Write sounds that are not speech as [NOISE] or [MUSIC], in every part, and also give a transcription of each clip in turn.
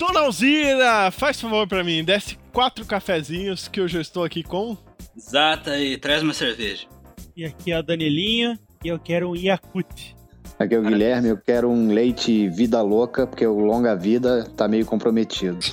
Dona Alzira, faz favor pra mim, desce quatro cafezinhos que eu já estou aqui com. Exata e traz uma cerveja. E aqui é a Danilinha e eu quero um Yakut. Aqui é o Guilherme, eu quero um leite vida louca, porque o longa vida tá meio comprometido. [LAUGHS] [LAUGHS]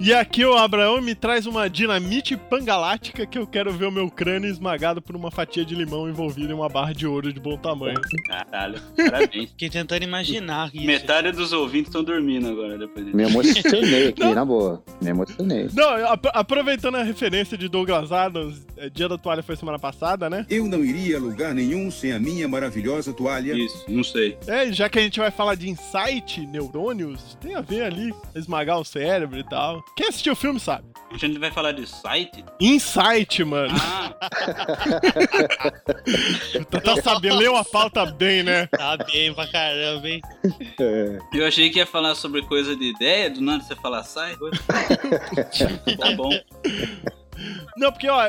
E aqui o Abraão me traz uma dinamite pangalática que eu quero ver o meu crânio esmagado por uma fatia de limão envolvida em uma barra de ouro de bom tamanho. Caralho, parabéns. Fiquei tentando imaginar isso. Metade dos ouvintes estão dormindo agora depois disso. Me emocionei aqui, na boa. Me emocionei. Não, ap- aproveitando a referência de Douglas Adams, é, Dia da Toalha foi semana passada, né? Eu não iria a lugar nenhum sem a minha maravilhosa toalha. Isso, não sei. É, já que a gente vai falar de insight, neurônios, tem a ver ali, esmagar o cérebro e tal. Quem assistiu o filme sabe. A gente vai falar de site? Insight, mano. Ah, [LAUGHS] Tá, tá sabendo, leu a pauta bem, né? Tá bem pra caramba, hein? É, eu achei que ia falar sobre coisa de ideia, do nada você falar sai. [LAUGHS] tá bom. Não, porque, ó,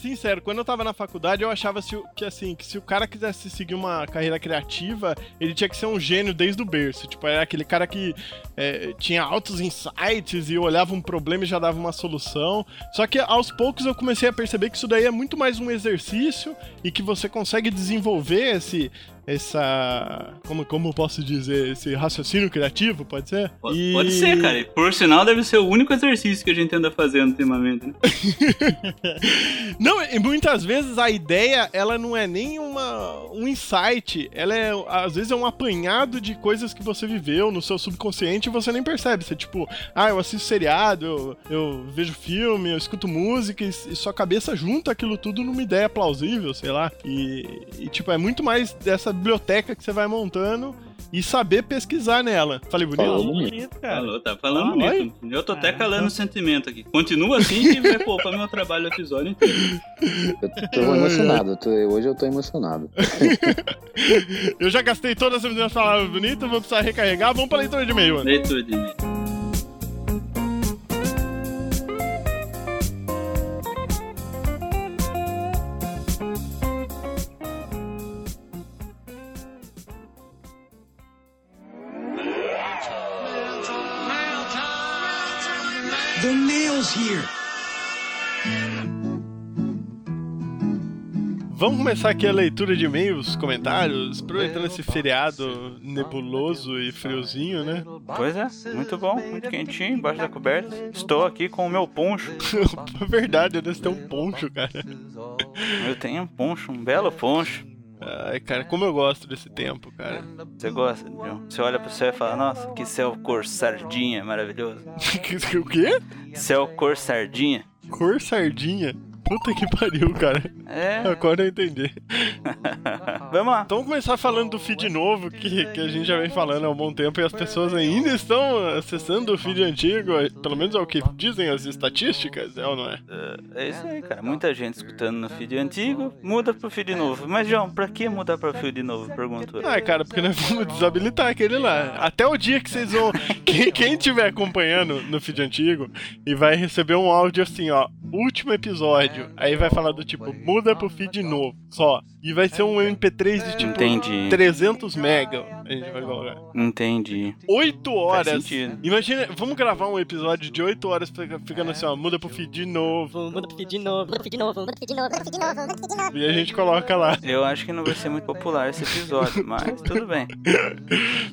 sincero, quando eu tava na faculdade, eu achava que, assim, que se o cara quisesse seguir uma carreira criativa, ele tinha que ser um gênio desde o berço. Tipo, era aquele cara que é, tinha altos insights e olhava um problema e já dava uma solução. Só que aos poucos eu comecei a perceber que isso daí é muito mais um exercício e que você consegue desenvolver esse. Essa. Como, como eu posso dizer? Esse raciocínio criativo, pode ser? Pode, E- pode ser, cara. Por sinal, deve ser o único exercício que a gente anda fazendo ultimamente, né? [LAUGHS] Não, e muitas vezes a ideia, ela não é nem uma, um insight, ela é, às vezes é um apanhado de coisas que você viveu no seu subconsciente e você nem percebe. Você, tipo, ah, eu assisto seriado, eu, eu vejo filme, eu escuto música e, e sua cabeça junta aquilo tudo numa ideia plausível, sei lá. E, e, tipo, é muito mais dessa biblioteca que você vai montando e saber pesquisar nela. Falei bonito? Falou bonito. cara. Falou, tá falando Ah, bonito. Eu tô até Ah, calando então. o sentimento aqui. Continua assim que vai poupar meu trabalho o episódio inteiro. Eu tô emocionado. eu tô- hoje eu tô emocionado. [LAUGHS] Eu já gastei todas as minhas palavras bonitas, vou precisar recarregar. Vamos pra leitura de e-mail, mano. Leitura de e-mail. Vamos começar aqui a leitura de e-mails, comentários, aproveitando esse feriado nebuloso e friozinho, né? Pois é, muito bom, muito quentinho, embaixo da coberta. Estou aqui com o meu poncho. [LAUGHS] É verdade, deve ter um poncho, cara. Eu tenho um poncho, um belo poncho. Ai, cara, como eu gosto desse tempo, cara. Você gosta, John? Você olha pro céu e fala, nossa, que céu cor sardinha, maravilhoso. [LAUGHS] o quê? Céu cor sardinha. Cor sardinha? Puta que pariu, cara. É, Agora eu entendi. [LAUGHS] vamos lá. Então vamos começar falando do feed novo, que, que a gente já vem falando há um bom tempo e as pessoas ainda estão acessando o feed antigo, pelo menos é o que dizem as estatísticas, é ou não é? É isso aí, cara. Muita gente escutando no feed antigo, muda pro feed novo. Mas, João, pra que mudar pro feed novo? Pergunto. eu. Ah, cara, porque nós vamos desabilitar aquele lá. Até o dia que vocês vão. [LAUGHS] Quem, quem tiver acompanhando no feed antigo e vai receber um áudio assim, ó. Último episódio. Aí vai falar do tipo, muda pro feed novo. Só. E vai ser um MP3 de tipo Entendi. 300 mega. A gente vai colocar. Entendi. 8 horas. Imagina, vamos gravar um episódio de 8 horas fica- ficando assim, ó. Muda pro feed de novo. Muda pro feed de novo, muda pro feed de novo, muda pro feed de novo, muda pro feed de novo, muda pro feed de novo. E a gente coloca lá. Eu acho que não vai ser muito popular esse episódio, mas tudo bem.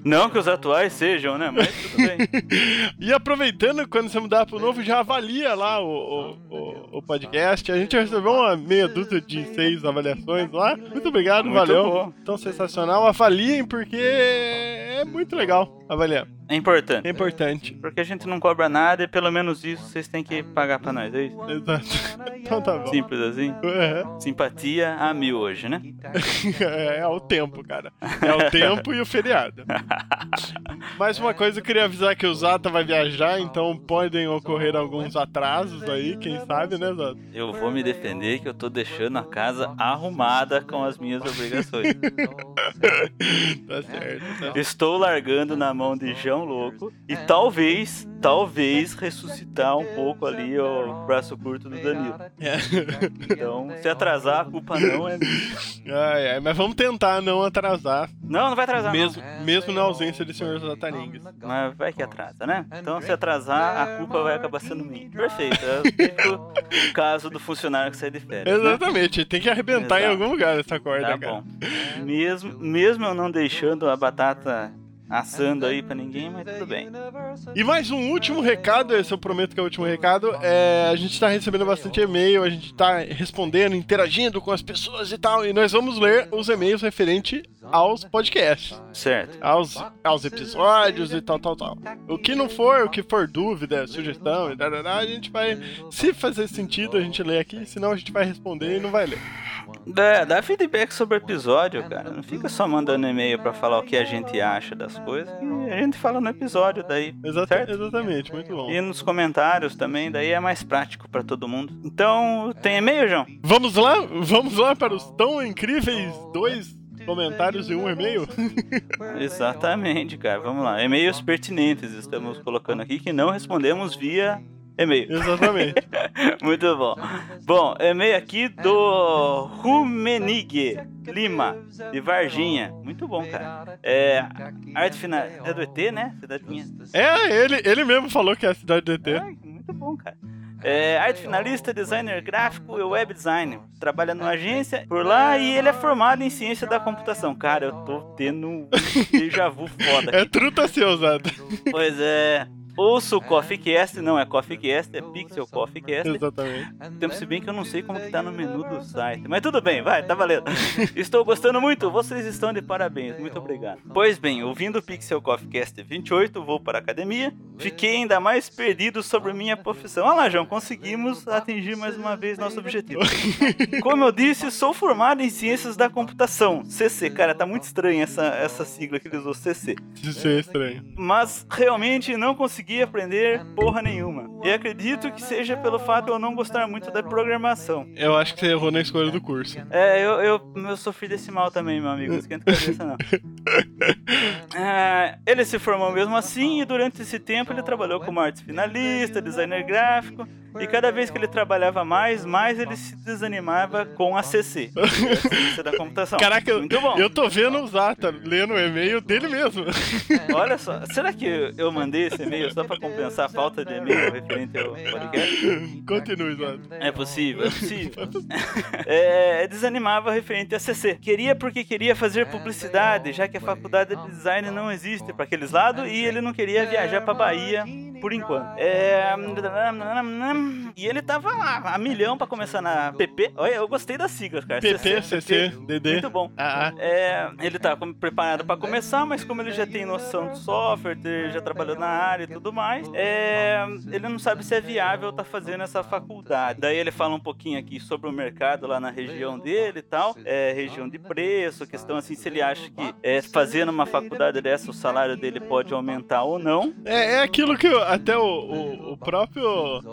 Não que os atuais sejam, né? Mas tudo bem. [LAUGHS] E aproveitando, quando você mudar pro novo, já avalia lá o, o, o, o podcast. A gente recebeu uma meia dúzia de seis avaliações lá. Muito obrigado, Muito valeu. bom. Tão sensacional. Avaliem, porque é muito legal avaliar. É importante. É importante. Porque a gente não cobra nada e pelo menos isso vocês têm que pagar pra nós, é isso? Exato. [LAUGHS] Então tá bom. Simples assim. Simpatia a mil hoje, né? [LAUGHS] é, é o tempo, cara. É o tempo e o feriado. Mais uma coisa, eu queria avisar que o Zata vai viajar, então podem ocorrer alguns atrasos aí, quem sabe, né, Zata? Eu vou me defender que eu tô deixando a casa arrumada com as minhas obrigações. [LAUGHS] Tá certo, tá certo. Estou largando na mão de João louco. E talvez, talvez ressuscitar um pouco ali o braço curto do Danilo. [LAUGHS] É. Então, se atrasar, a culpa não é minha. [LAUGHS] Ai, ai, mas vamos tentar não atrasar, Não, não vai atrasar. mesmo, mesmo na ausência de senhor Zataringues. Não. Mas vai que atrasa, né? Então, se atrasar, a culpa vai acabar sendo minha. Perfeito. É o caso do funcionário que sai de férias. né? Exatamente, tem que arrebentar em Exato. algum lugar essa corda, Tá cara. bom. Mesmo, mesmo eu não deixando a batata assando aí pra ninguém, mas tudo bem. E mais um último recado, esse eu prometo que é o último recado. É, a gente tá recebendo bastante e-mail, a gente tá respondendo, interagindo com as pessoas e tal. E nós vamos ler os e-mails referente aos podcasts, Certo. aos, aos episódios e tal, tal, tal. O que não for, o que for dúvida, sugestão e tal, a gente vai. Se fazer sentido, a gente lê aqui, senão a gente vai responder e não vai ler. Dá, dá feedback sobre o episódio, cara. Não fica só mandando e-mail pra falar o que a gente acha das coisas. que a gente fala no episódio daí. Exata- Certo. exatamente, muito bom. E nos comentários também, daí é mais prático pra todo mundo. Então, tem e-mail, João? Vamos lá? Vamos lá para os tão incríveis dois comentários e um e-mail? [LAUGHS] Exatamente, cara. Vamos lá. E-mails pertinentes estamos colocando aqui que não respondemos via e-mail. Exatamente. [LAUGHS] Muito bom. Bom, e-mail aqui do Rumenig Lima, de Varginha. Muito bom, cara. É. Arte final. É do ET, né? Cidadinha. É, ele, ele mesmo falou que é a cidade do ET. Ai, muito bom, cara. É, arte finalista, designer gráfico e web design. Trabalha numa agência por lá e ele é formado em ciência da computação. Cara, eu tô tendo um déjà vu foda É aqui. truta seu, Zado. Pois é. Ouço o CoffeeCast, não é CoffeeCast, é Pixel CoffeeCast. Exatamente. Tempo se bem que eu não sei como que tá no menu do site. Mas tudo bem, vai, tá valendo. [LAUGHS] Estou gostando muito, vocês estão de parabéns, muito obrigado. Pois bem, ouvindo o Pixel Coffee Cast 28, vou para a academia. Fiquei ainda mais perdido sobre minha profissão. Olha lá, João, conseguimos atingir mais uma vez nosso objetivo. [LAUGHS] Como eu disse, sou formado em Ciências da Computação. CC, cara, tá muito estranha essa, essa sigla que ele usou, CC Isso é estranho. mas realmente não consegui aprender porra nenhuma. E acredito que seja pelo fato de eu não gostar muito da programação. Eu acho que você errou na escolha do curso. É, eu, eu, eu sofri desse mal também, meu amigo. Não esquenta a cabeça, não. [LAUGHS] [LAUGHS] Ah, ele se formou mesmo assim e durante esse tempo ele trabalhou como arte finalista, designer gráfico. E cada vez que ele trabalhava mais, mais ele se desanimava com a CC, a [LAUGHS] ciência da computação. Caraca, eu, Muito bom. eu tô vendo o Zata lendo o e-mail dele mesmo. [LAUGHS] Olha só, será que eu mandei esse e-mail só pra compensar a falta de e-mail referente ao podcast? Continue, Zata. É possível, é possível. É, desanimava referente a CC. Queria porque queria fazer publicidade, já que a faculdade de design não existe para aqueles lados e ele não queria viajar pra Bahia por enquanto. É, e ele tava lá, a milhão pra começar na PP. Olha, eu gostei das siglas, cara. PP, CC, DD. Muito bom. Ah, ah. É, ele tá como preparado pra começar, mas como ele já tem noção de software, ele já trabalhou na área e tudo mais, é, ele não sabe se é viável tá fazendo essa faculdade. Daí ele fala um pouquinho aqui sobre o mercado lá na região dele e tal, é, região de preço, questão assim, se ele acha que é, fazendo uma faculdade dessa o salário dele pode aumentar ou não. É, é aquilo que eu- até o, o, o próprio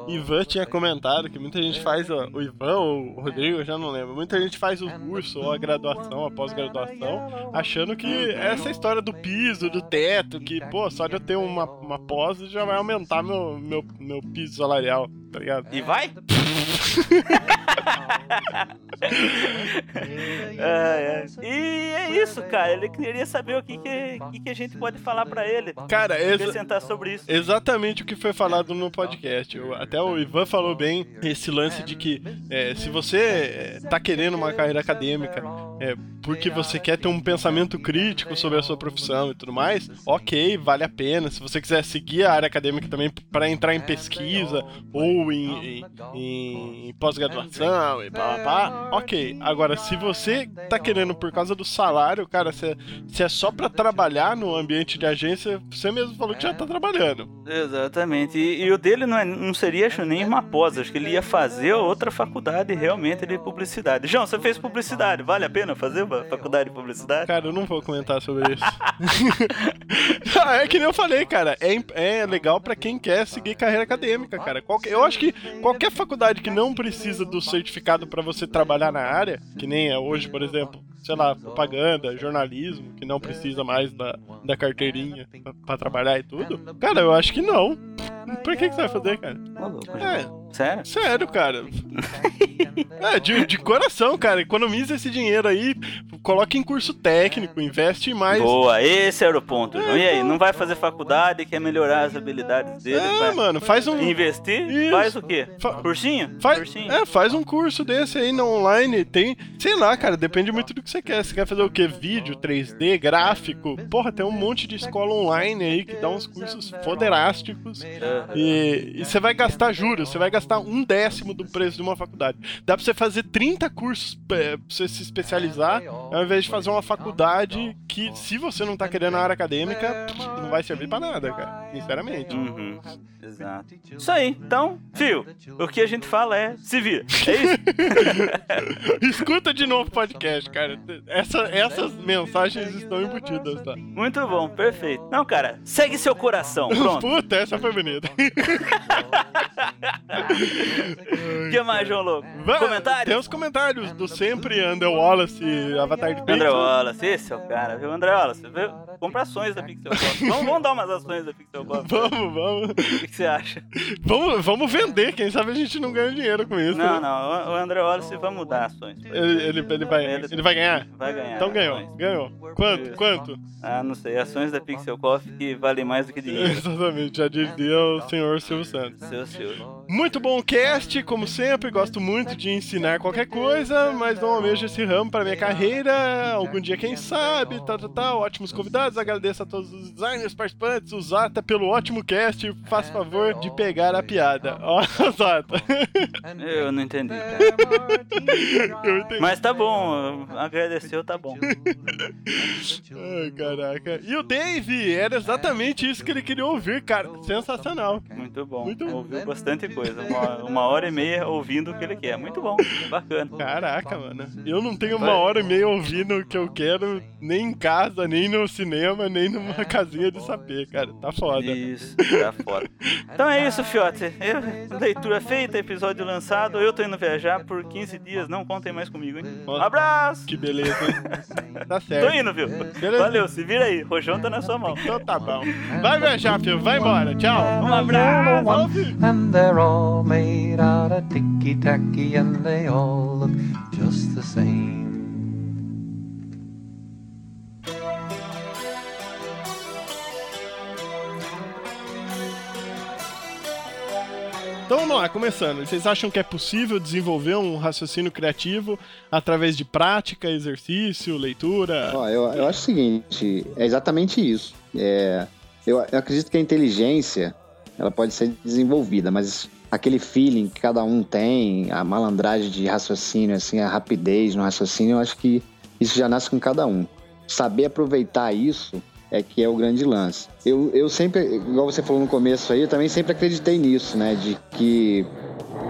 Ivan tinha comentado, que muita gente faz, ó, o Ivan ou o Rodrigo, eu já não lembro, muita gente faz o curso ou a graduação, a pós-graduação, achando que essa história do piso, do teto, que, pô, só de eu ter uma, uma pós já vai aumentar meu, meu, meu piso salarial, tá ligado? E vai? [LAUGHS] [LAUGHS] É, é. E é isso, cara. Ele queria saber o que, que, que que a gente pode falar pra ele. Cara, exa- sobre isso. Exatamente o que foi falado no podcast. Eu- até o Ivan falou bem esse lance de que é, se você é, tá querendo uma carreira acadêmica é, porque você quer ter um pensamento crítico sobre a sua profissão e tudo mais, ok, vale a pena. Se você quiser seguir a área acadêmica também para entrar em pesquisa ou em, em- em pós-graduação e pá, pá, pá, ok. Agora, se você tá querendo por causa do salário, cara, se, se é só para trabalhar no ambiente de agência, você mesmo falou que já tá trabalhando. Exatamente. E, e o dele não, é- não seria, acho, nem uma pós. Acho que ele ia fazer outra faculdade realmente de publicidade. João, você fez publicidade. Vale a pena fazer uma faculdade de publicidade? Cara, eu não vou comentar sobre isso. [LAUGHS] Ah, é que nem eu falei, cara. É, é legal pra quem quer seguir carreira acadêmica, cara. Qualquer- eu acho que qualquer faculdade que não precisa do certificado pra você trabalhar na área, que nem é hoje, por exemplo, sei lá, propaganda, jornalismo, que não precisa mais da, da carteirinha pra, pra trabalhar e tudo. Cara, eu acho que não. Por que, que você vai fazer, cara? Ô, louco, É, Sério? sério, cara. É, de, de coração, cara. Economiza esse dinheiro aí, coloca em curso técnico, investe mais. Boa, esse era o ponto, João. E aí, não vai fazer faculdade, quer melhorar as habilidades dele? É, vai mano, faz um. investir? Isso. Faz o quê? Fa- Cursinho? Faz, Cursinho? é, faz um curso desse aí no online. Tem, sei lá, cara, depende muito do que você quer. Você quer fazer o quê? Vídeo, 3D, gráfico? Porra, tem um monte de escola online aí que dá uns cursos foderásticos. Aham. E, e você vai gastar, juro, você vai gastar um décimo do preço de uma faculdade. Dá pra você fazer 30 cursos é, pra você se especializar, ao invés de fazer uma faculdade que, se você não tá querendo a área acadêmica, não vai servir pra nada, cara. Sinceramente. Uhum, exato. Isso aí, então, fio, o que a gente fala é se vira. É isso? [LAUGHS] Escuta de novo o podcast, cara. Essa- essas mensagens estão embutidas, tá? Muito bom, perfeito. Não, cara, segue seu coração, pronto. Puta, essa foi bonita. [LAUGHS] O [LAUGHS] que mais, João Louco? Vai, Comentário? Tem os comentários do sempre Under Wallace, Avatar de André Pixel. Wallace, esse é o cara, viu? André Wallace, viu? compra ações da Pixel Coffee. [LAUGHS] Vamos, vamos dar umas ações da Pixel Coffee. Vamos, vamos. O que, que você acha? Vamos, vamos vender, quem sabe a gente não ganha dinheiro com isso. Não, né? não, o- André Wallace vamos dar ações. Ele, ele, ele vai, Ele- ele vai ganhar? Vai ganhar. Então ganhou, ações. ganhou. Quanto? Isso. Quanto? Ah, não sei, ações da Pixel Coffee que valem mais do que dinheiro. [LAUGHS] Exatamente, já dizia o senhor Silvio Santos. Seu, seu. Muito bom cast, como sempre, gosto muito de ensinar qualquer coisa, mas não almejo esse ramo para minha carreira. Algum dia, quem sabe, tal, tal, tal. Ótimos convidados, agradeço a todos os designers participantes, o Zata pelo ótimo cast. Faça favor de pegar a piada. [LAUGHS] Ó, Zata. Eu não entendi. Eu entendi. Mas tá bom, agradeceu, tá bom. Ai, caraca. E o Dave, era exatamente isso que ele queria ouvir, cara. Sensacional. Muito bom. Muito bom. Ouviu bastante coisa. Uma, uma hora e meia ouvindo o que ele quer. Muito bom, bacana. Caraca, mano. Eu não tenho uma hora e meia ouvindo o que eu quero, nem em casa, nem no cinema, nem numa casinha de saber, cara. Tá foda. Isso, tá foda. Então é isso, fiote. Eu- leitura feita, episódio lançado. Eu tô indo viajar por 15 dias. Não contem mais comigo, hein? Um abraço! Que beleza, hein? Tá Tô certo. indo, viu? Beleza. Valeu, se vira aí. Rojão tá na sua mão. Então tá bom. Vai viajar, filho. Vai embora. Tchau. Um abraço! Falou, filho. They're all made out of ticky tacky and they all look just the same. Então vamos lá, começando. Vocês acham que é possível desenvolver um raciocínio criativo através de prática, exercício, leitura? Ó, eu, eu acho o seguinte, é exatamente isso. É, eu, eu acredito que a inteligência ela pode ser desenvolvida, mas aquele feeling que cada um tem, a malandragem de raciocínio, assim, a rapidez no raciocínio, eu acho que isso já nasce com cada um. Saber aproveitar isso é que é o grande lance. Eu, eu sempre, igual você falou no começo aí, eu também sempre acreditei nisso, né? De que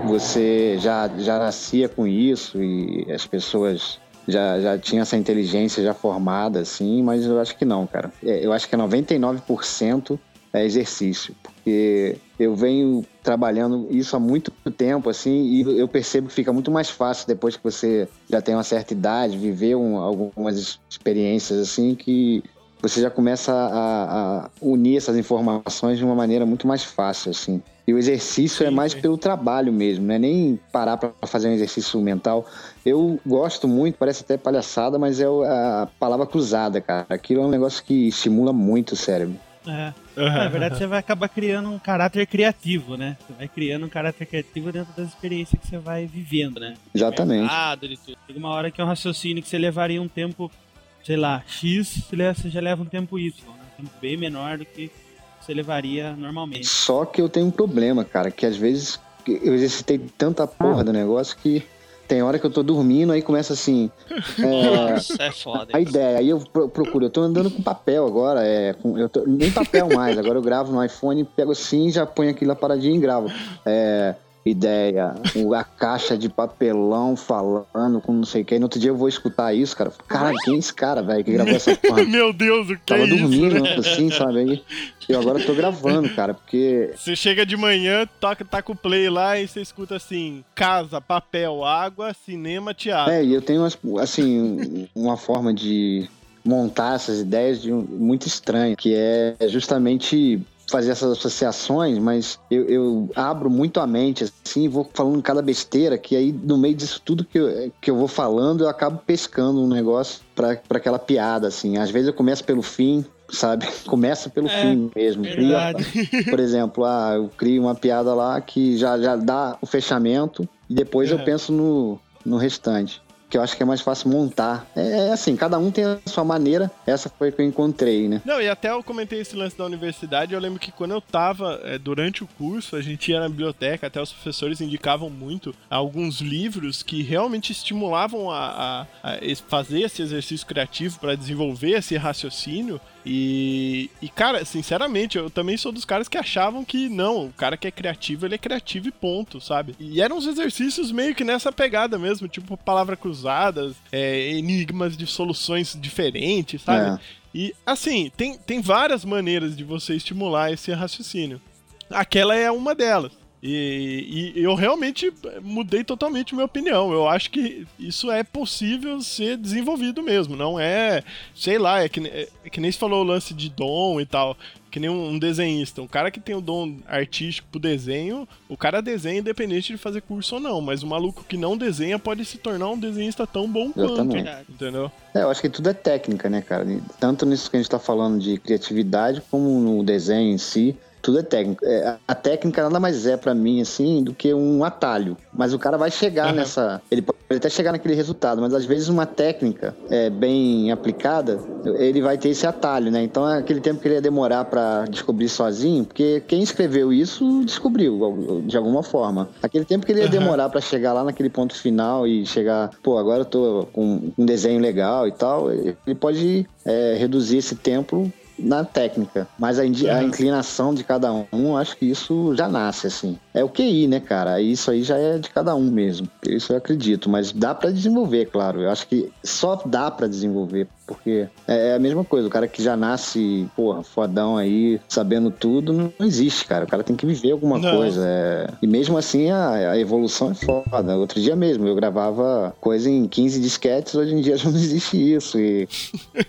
você já, já nascia com isso e as pessoas já, já tinham essa inteligência já formada, assim, mas eu acho que não, cara. É, Eu acho que é 99% é exercício, porque eu venho trabalhando isso há muito tempo, assim, e eu percebo que fica muito mais fácil depois que você já tem uma certa idade, viver um- algumas experiências, assim, que você já começa a, a unir essas informações de uma maneira muito mais fácil, assim. E o exercício é mais pelo trabalho mesmo, não é nem parar para fazer um exercício mental. Eu gosto muito, parece até palhaçada, mas é a palavra cruzada, cara. Aquilo é um negócio que estimula muito o cérebro. É. Na verdade, você vai acabar criando um caráter criativo, né? Você vai criando um caráter criativo dentro das experiências que você vai vivendo, né? Exatamente. Mercado, tudo. Chega uma hora que é um raciocínio que você levaria um tempo, sei lá, X, você já leva um tempo Y, né? Um tempo bem menor do que você levaria normalmente. Só que eu tenho um problema, cara, que às vezes eu exercitei tanta porra do negócio que tem hora que eu tô dormindo, aí começa assim. [LAUGHS] é, Nossa, é foda. a ideia, aí eu pro- procuro, eu tô andando com papel agora, é, com- eu tô- nem papel mais, agora eu gravo no iPhone, pego assim, já ponho aquilo lá paradinho e gravo. É, ideia, a caixa de papelão falando com não sei quem. No outro dia eu vou escutar isso, cara. Cara, quem é esse cara, velho, que gravou essa porra? [LAUGHS] Meu Deus, o que Tava é isso? dormindo, né? assim, sabe? Eu agora tô gravando, cara, porque Você chega de manhã, toca, taca o play lá e você escuta assim: casa, papel, água, cinema, teatro. É, e eu tenho, assim, uma forma de montar essas ideias de um- muito estranha, que é justamente fazer essas associações, mas eu, eu abro muito a mente, assim, vou falando cada besteira, que aí no meio disso tudo que eu, que eu vou falando, eu acabo pescando um negócio pra aquela piada, assim. Às vezes eu começo pelo fim, sabe? [LAUGHS] Começa pelo É, fim mesmo. Cria- [LAUGHS] por exemplo, ah, eu crio uma piada lá que já, já dá o fechamento e depois eu É. penso no, no restante. Que eu acho que é mais fácil montar. É, é assim, cada um tem a sua maneira. Essa foi que eu encontrei, né? Não, e até eu comentei esse lance da universidade, eu lembro que quando eu tava é, durante o curso, a gente ia na biblioteca, até os professores indicavam muito alguns livros que realmente estimulavam a, a- a fazer esse exercício criativo para desenvolver esse raciocínio. E, e, cara, sinceramente, eu também sou dos caras que achavam que não, o cara que é criativo, ele é criativo e ponto, sabe? E eram uns exercícios meio que nessa pegada mesmo, tipo palavras cruzadas, é, enigmas de soluções diferentes, sabe? É. E assim, tem, tem várias maneiras de você estimular esse raciocínio. Aquela é uma delas. E, e eu realmente mudei totalmente minha opinião. Eu acho que isso é possível ser desenvolvido mesmo. Não é, sei lá, é que, ne- é que nem se falou o lance de dom e tal. Que nem um, um desenhista. Um cara que tem o dom artístico pro desenho, o cara desenha independente de fazer curso ou não. Mas o maluco que não desenha pode se tornar um desenhista tão bom quanto. Exatamente. Verdade. Entendeu? É, eu acho que tudo é técnica, né, cara? Tanto nisso que a gente tá falando de criatividade, como no desenho em si. Tudo é técnico. É, a técnica nada mais é pra mim, assim, do que um atalho. Mas o cara vai chegar Aham. nessa. Ele pode até chegar naquele resultado, mas às vezes uma técnica é, bem aplicada, ele vai ter esse atalho, né? Então é aquele tempo que ele ia demorar pra descobrir sozinho, porque quem escreveu isso descobriu de alguma forma. Aquele tempo que ele ia demorar pra chegar lá naquele ponto final e chegar, pô, agora eu tô com um desenho legal e tal, ele pode é, reduzir esse tempo na técnica, mas a, a inclinação de cada um, acho que isso já nasce assim. É o QI, né, cara? Isso aí já é de cada um mesmo. Isso eu acredito, mas dá pra desenvolver, claro. Eu acho que só dá pra desenvolver, porque é a mesma coisa. O cara que já nasce, porra, fodão aí, sabendo tudo, não existe, cara. O cara tem que viver alguma Não. coisa. é. E mesmo assim a, a evolução é foda. Outro dia mesmo eu gravava coisa em 15 disquetes, hoje em dia [LAUGHS] já não existe isso. E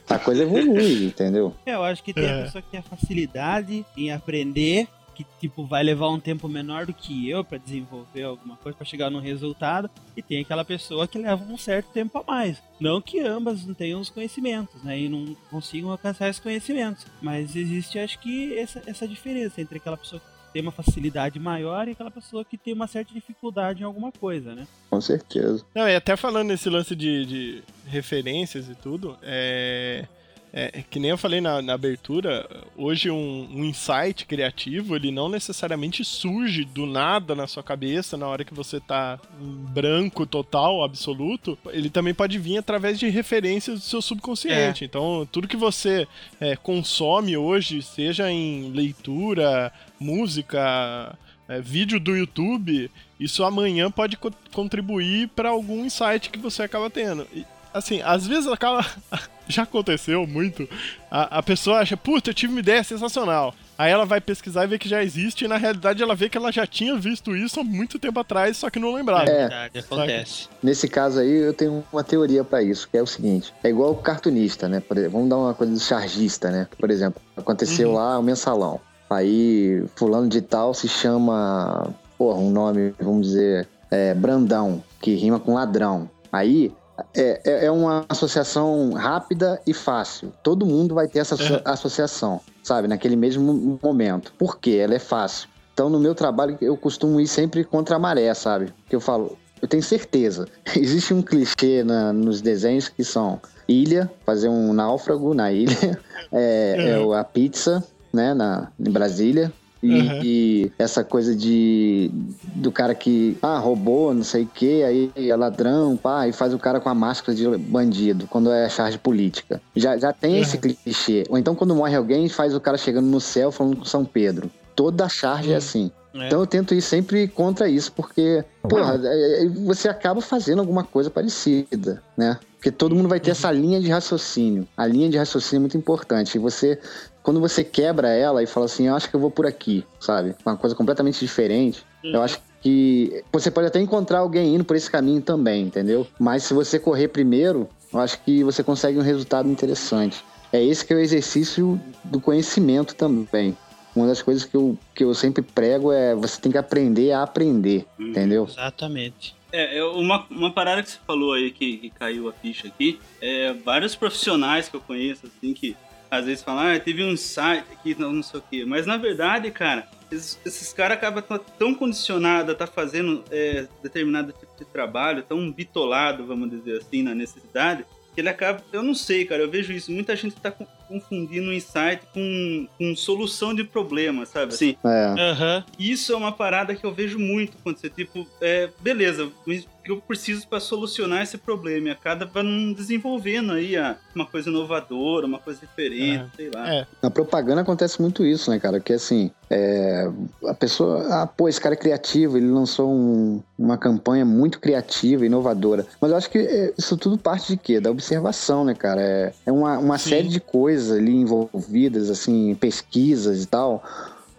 a coisa evolui, entendeu? É, eu acho que tem É. a pessoa que tem a facilidade em aprender, que tipo vai levar um tempo menor do que eu pra desenvolver alguma coisa, pra chegar num resultado, e tem aquela pessoa que leva um certo tempo a mais. Não que ambas não tenham os conhecimentos, né, e não consigam alcançar esses conhecimentos, mas existe acho que essa, essa diferença entre aquela pessoa que tem uma facilidade maior e aquela pessoa que tem uma certa dificuldade em alguma coisa, né? Com certeza. Não, e até falando nesse lance de, de referências e tudo, é, é que nem eu falei na, na abertura, hoje um, um insight criativo, ele não necessariamente surge do nada na sua cabeça na hora que você tá em branco total, absoluto, ele também pode vir através de referências do seu subconsciente. Então, tudo que você é, consome hoje, seja em leitura, música, é, vídeo do YouTube, isso amanhã pode co- contribuir para algum insight que você acaba tendo. E, assim, às vezes acaba. [LAUGHS] Já aconteceu muito. A, a pessoa acha, puta, eu tive uma ideia sensacional. Aí ela vai pesquisar e vê que já existe, e na realidade ela vê que ela já tinha visto isso há muito tempo atrás, só que não lembrava. É É. verdade, acontece. Nesse caso aí, eu tenho uma teoria pra isso, que é o seguinte: é igual o cartunista, né? Por exemplo, vamos dar uma coisa do chargista, né? Por exemplo, aconteceu Uhum. lá o mensalão. Aí, fulano de tal se chama, porra, um nome, vamos dizer, é, Brandão, que rima com ladrão. Aí. É, é- é uma associação rápida e fácil. Todo mundo vai ter essa Uhum. associação, sabe? Naquele mesmo momento. Por quê? Ela é fácil. Então, no meu trabalho, eu costumo ir sempre contra a maré, sabe? Que eu falo, eu tenho certeza. [LAUGHS] Existe um clichê na- nos desenhos que são ilha, fazer um náufrago na ilha, [LAUGHS] é, é o- a pizza, né, na, em Brasília. E, Uhum. e essa coisa de do cara que ah, roubou, não sei o que, aí é ladrão, pá, e faz o cara com a máscara de bandido, quando é charge política. Já, já tem esse clichê. Ou então quando morre alguém, faz o cara chegando no céu falando com São Pedro. Toda charge é assim. É. Então eu tento ir sempre contra isso, porque, porra, é- é- você acaba fazendo alguma coisa parecida, né? Porque todo mundo vai ter essa linha de raciocínio. A linha de raciocínio é muito importante. E você, quando você quebra ela e fala assim, eu acho que eu vou por aqui, sabe? Uma coisa completamente diferente, eu acho que você pode até encontrar alguém indo por esse caminho também, entendeu? Mas se você correr primeiro, eu acho que você consegue um resultado interessante. É esse que é o exercício do conhecimento também. Uma das coisas que eu, que eu sempre prego é você tem que aprender a aprender, entendeu? Exatamente. É, é uma, uma parada que você falou aí que, que caiu a ficha aqui, é vários profissionais que eu conheço, assim, que às vezes falam, ah, teve um insight aqui, não, não sei o quê. Mas na verdade, cara, esses, esses caras acabam tão- condicionados a estar fazendo é, determinado tipo de trabalho, tão bitolado, vamos dizer assim, na necessidade, que ele acaba. Eu não sei, cara, eu vejo isso. Muita gente tá co- confundindo insight com, com solução de problema, sabe? Assim, É. Aham. isso é uma parada que eu vejo muito acontecer. Tipo, é, beleza, o que eu preciso para solucionar esse problema. E a cada vai não desenvolvendo aí uma coisa inovadora, uma coisa diferente, sei lá. É. Na propaganda acontece muito isso, né, cara? Que assim, é, a pessoa, ah, pô, esse cara é criativo, ele lançou um- uma campanha muito criativa, inovadora. Mas eu acho que é, isso tudo parte de quê? Da observação, né, cara? É, é uma, uma Sim. série de coisas ali envolvidas, assim, pesquisas e tal.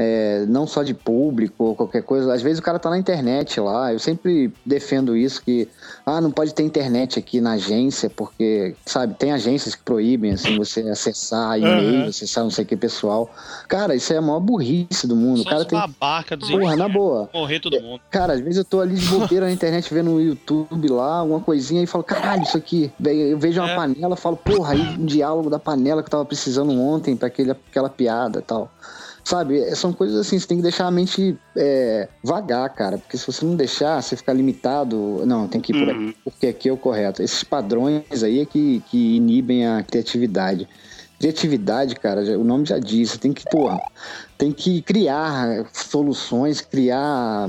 É, não só de público ou qualquer coisa. Às vezes o cara tá na internet lá. Eu sempre defendo isso que ah, não pode ter internet aqui na agência porque, sabe, tem agências que proíbem assim você acessar e-mail, Aham. acessar não sei o que pessoal. Cara, isso é a maior burrice do mundo. O cara tem babaca dos Porra, na boa. Morrer todo mundo. Cara, às vezes eu tô ali de bobeira na internet vendo no YouTube lá, alguma coisinha e falo, caralho, isso aqui. Eu vejo uma É. panela falo, porra, aí um diálogo da panela que eu tava precisando ontem pra aquele, aquela piada e tal. Sabe, é- são coisas assim, você tem que deixar a mente é, vagar, cara. Porque se você não deixar, você ficar limitado. Não, tem que ir por Uhum. aqui, porque aqui é o correto. Esses padrões aí é que, que inibem a criatividade. Criatividade, cara, o nome já diz, você tem que, porra, tem que criar soluções, criar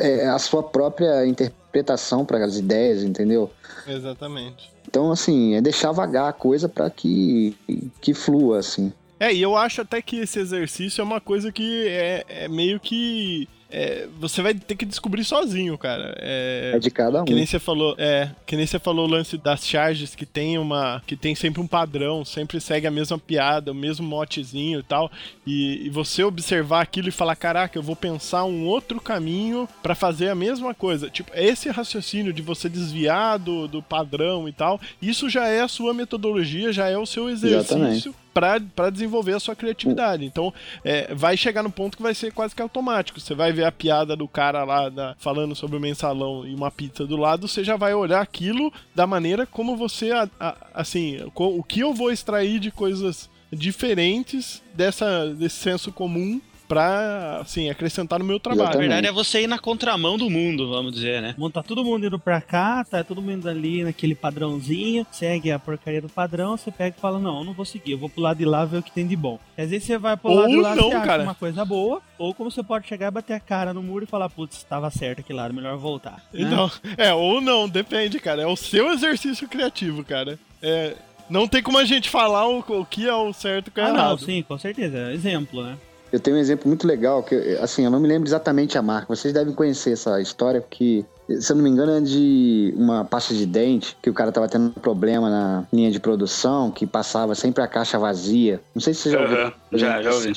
é, a sua própria interpretação para as ideias, entendeu? Exatamente. Então, assim, é deixar vagar a coisa para que, que flua, assim. É, e eu acho até que esse exercício é uma coisa que é, é meio que. é, você vai ter que descobrir sozinho, cara. É, É de cada um. Que nem você falou, é, que nem você falou o lance das charges que tem uma, que tem sempre um padrão, sempre segue a mesma piada, o mesmo motezinho e tal, e, e você observar aquilo e falar, caraca, eu vou pensar um outro caminho pra fazer a mesma coisa. Tipo, esse raciocínio de você desviar do, do padrão e tal, isso já é a sua metodologia, já é o seu exercício Pra desenvolver a sua criatividade. Então, é, vai chegar no ponto que vai ser quase que automático. Você vai ver a piada do cara lá da- falando sobre o mensalão e uma pizza do lado, você já vai olhar aquilo da maneira como você, a- a- assim, o que eu vou extrair de coisas diferentes dessa, desse senso comum pra, assim, acrescentar no meu Na trabalho. Exatamente. verdade é você ir na contramão do mundo, vamos dizer, né? Montar todo mundo indo pra cá, tá todo mundo ali naquele padrãozinho, segue a porcaria do padrão, você pega e fala, não, eu não vou seguir, eu vou pro lado de lá ver o que tem de bom. Às vezes você vai pro Ou lado de lá não, você acha uma coisa boa, ou como você pode chegar e bater a cara no muro e falar, putz, tava certo aquele lado, melhor voltar. né? Então, é, ou não, depende, cara. É o seu exercício criativo, cara. É, não tem como a gente falar o, o que é o certo e o que é Ah, não, errado. sim, com certeza. Exemplo, né? Eu tenho um exemplo muito legal, que assim, eu não me lembro exatamente a marca. Vocês devem conhecer essa história, porque, se eu não me engano, é de uma pasta de dente, que o cara tava tendo um problema na linha de produção, que passava sempre a caixa vazia. Não sei se vocês já ouviram. Aham, Já, já ouvi.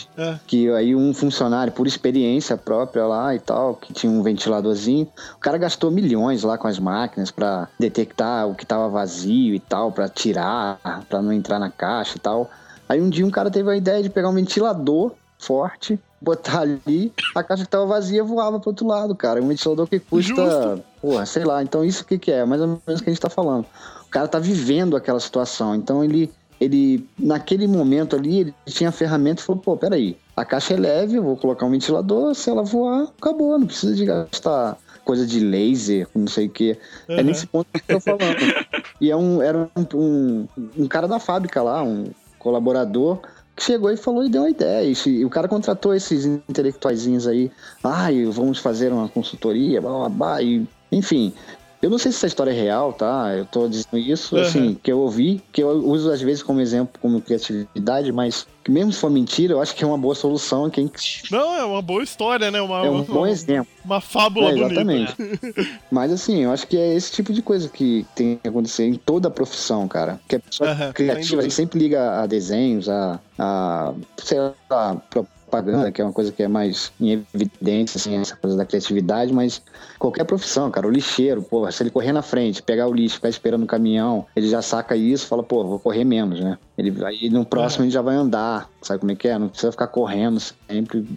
Que aí um funcionário, por experiência própria lá e tal, que tinha um ventiladorzinho, o cara gastou milhões lá com as máquinas pra detectar o que tava vazio e tal, pra tirar, pra não entrar na caixa e tal. Aí um dia um cara teve a ideia de pegar um ventilador forte, botar ali, a caixa que tava vazia voava pro outro lado, cara. Um ventilador que custa, Justo. porra, sei lá. Então isso o que que é? Mais ou menos o que a gente tá falando. O cara tá vivendo aquela situação, então ele ele, naquele momento ali, ele tinha a ferramenta e falou, pô, peraí, a caixa é leve, eu vou colocar um ventilador, se ela voar, acabou, não precisa de gastar coisa de laser, não sei o que. É Uhum. nesse ponto que eu tô falando. [LAUGHS] E é um, era um, um, um cara da fábrica lá, um colaborador, chegou e falou e deu uma ideia. E, o cara contratou esses intelectuaizinhos aí, ai, vamos fazer uma consultoria, blá, blá, blá, e, enfim, Eu não sei se essa história é real, tá? Eu tô dizendo isso, Uhum. assim, que eu ouvi, que eu uso às vezes como exemplo, como criatividade, mas mesmo se for mentira, eu acho que é uma boa solução. Quem Não, é uma boa história, né? Uma, é um uma, bom exemplo. uma fábula É, bonita. exatamente. [LAUGHS] Mas assim, eu acho que é esse tipo de coisa que tem que acontecer em toda a profissão, cara. Que a pessoa sem criativa sempre liga a desenhos, a, a sei lá, propaganda, que é uma coisa que é mais em evidência, assim, essa coisa da criatividade, mas qualquer profissão, cara, o lixeiro, pô, se ele correr na frente, pegar o lixo, ficar esperando o caminhão, ele já saca isso, fala, pô, vou correr menos, né? Ele aí no próximo ele já vai andar, sabe como é que é? Não precisa ficar correndo sempre.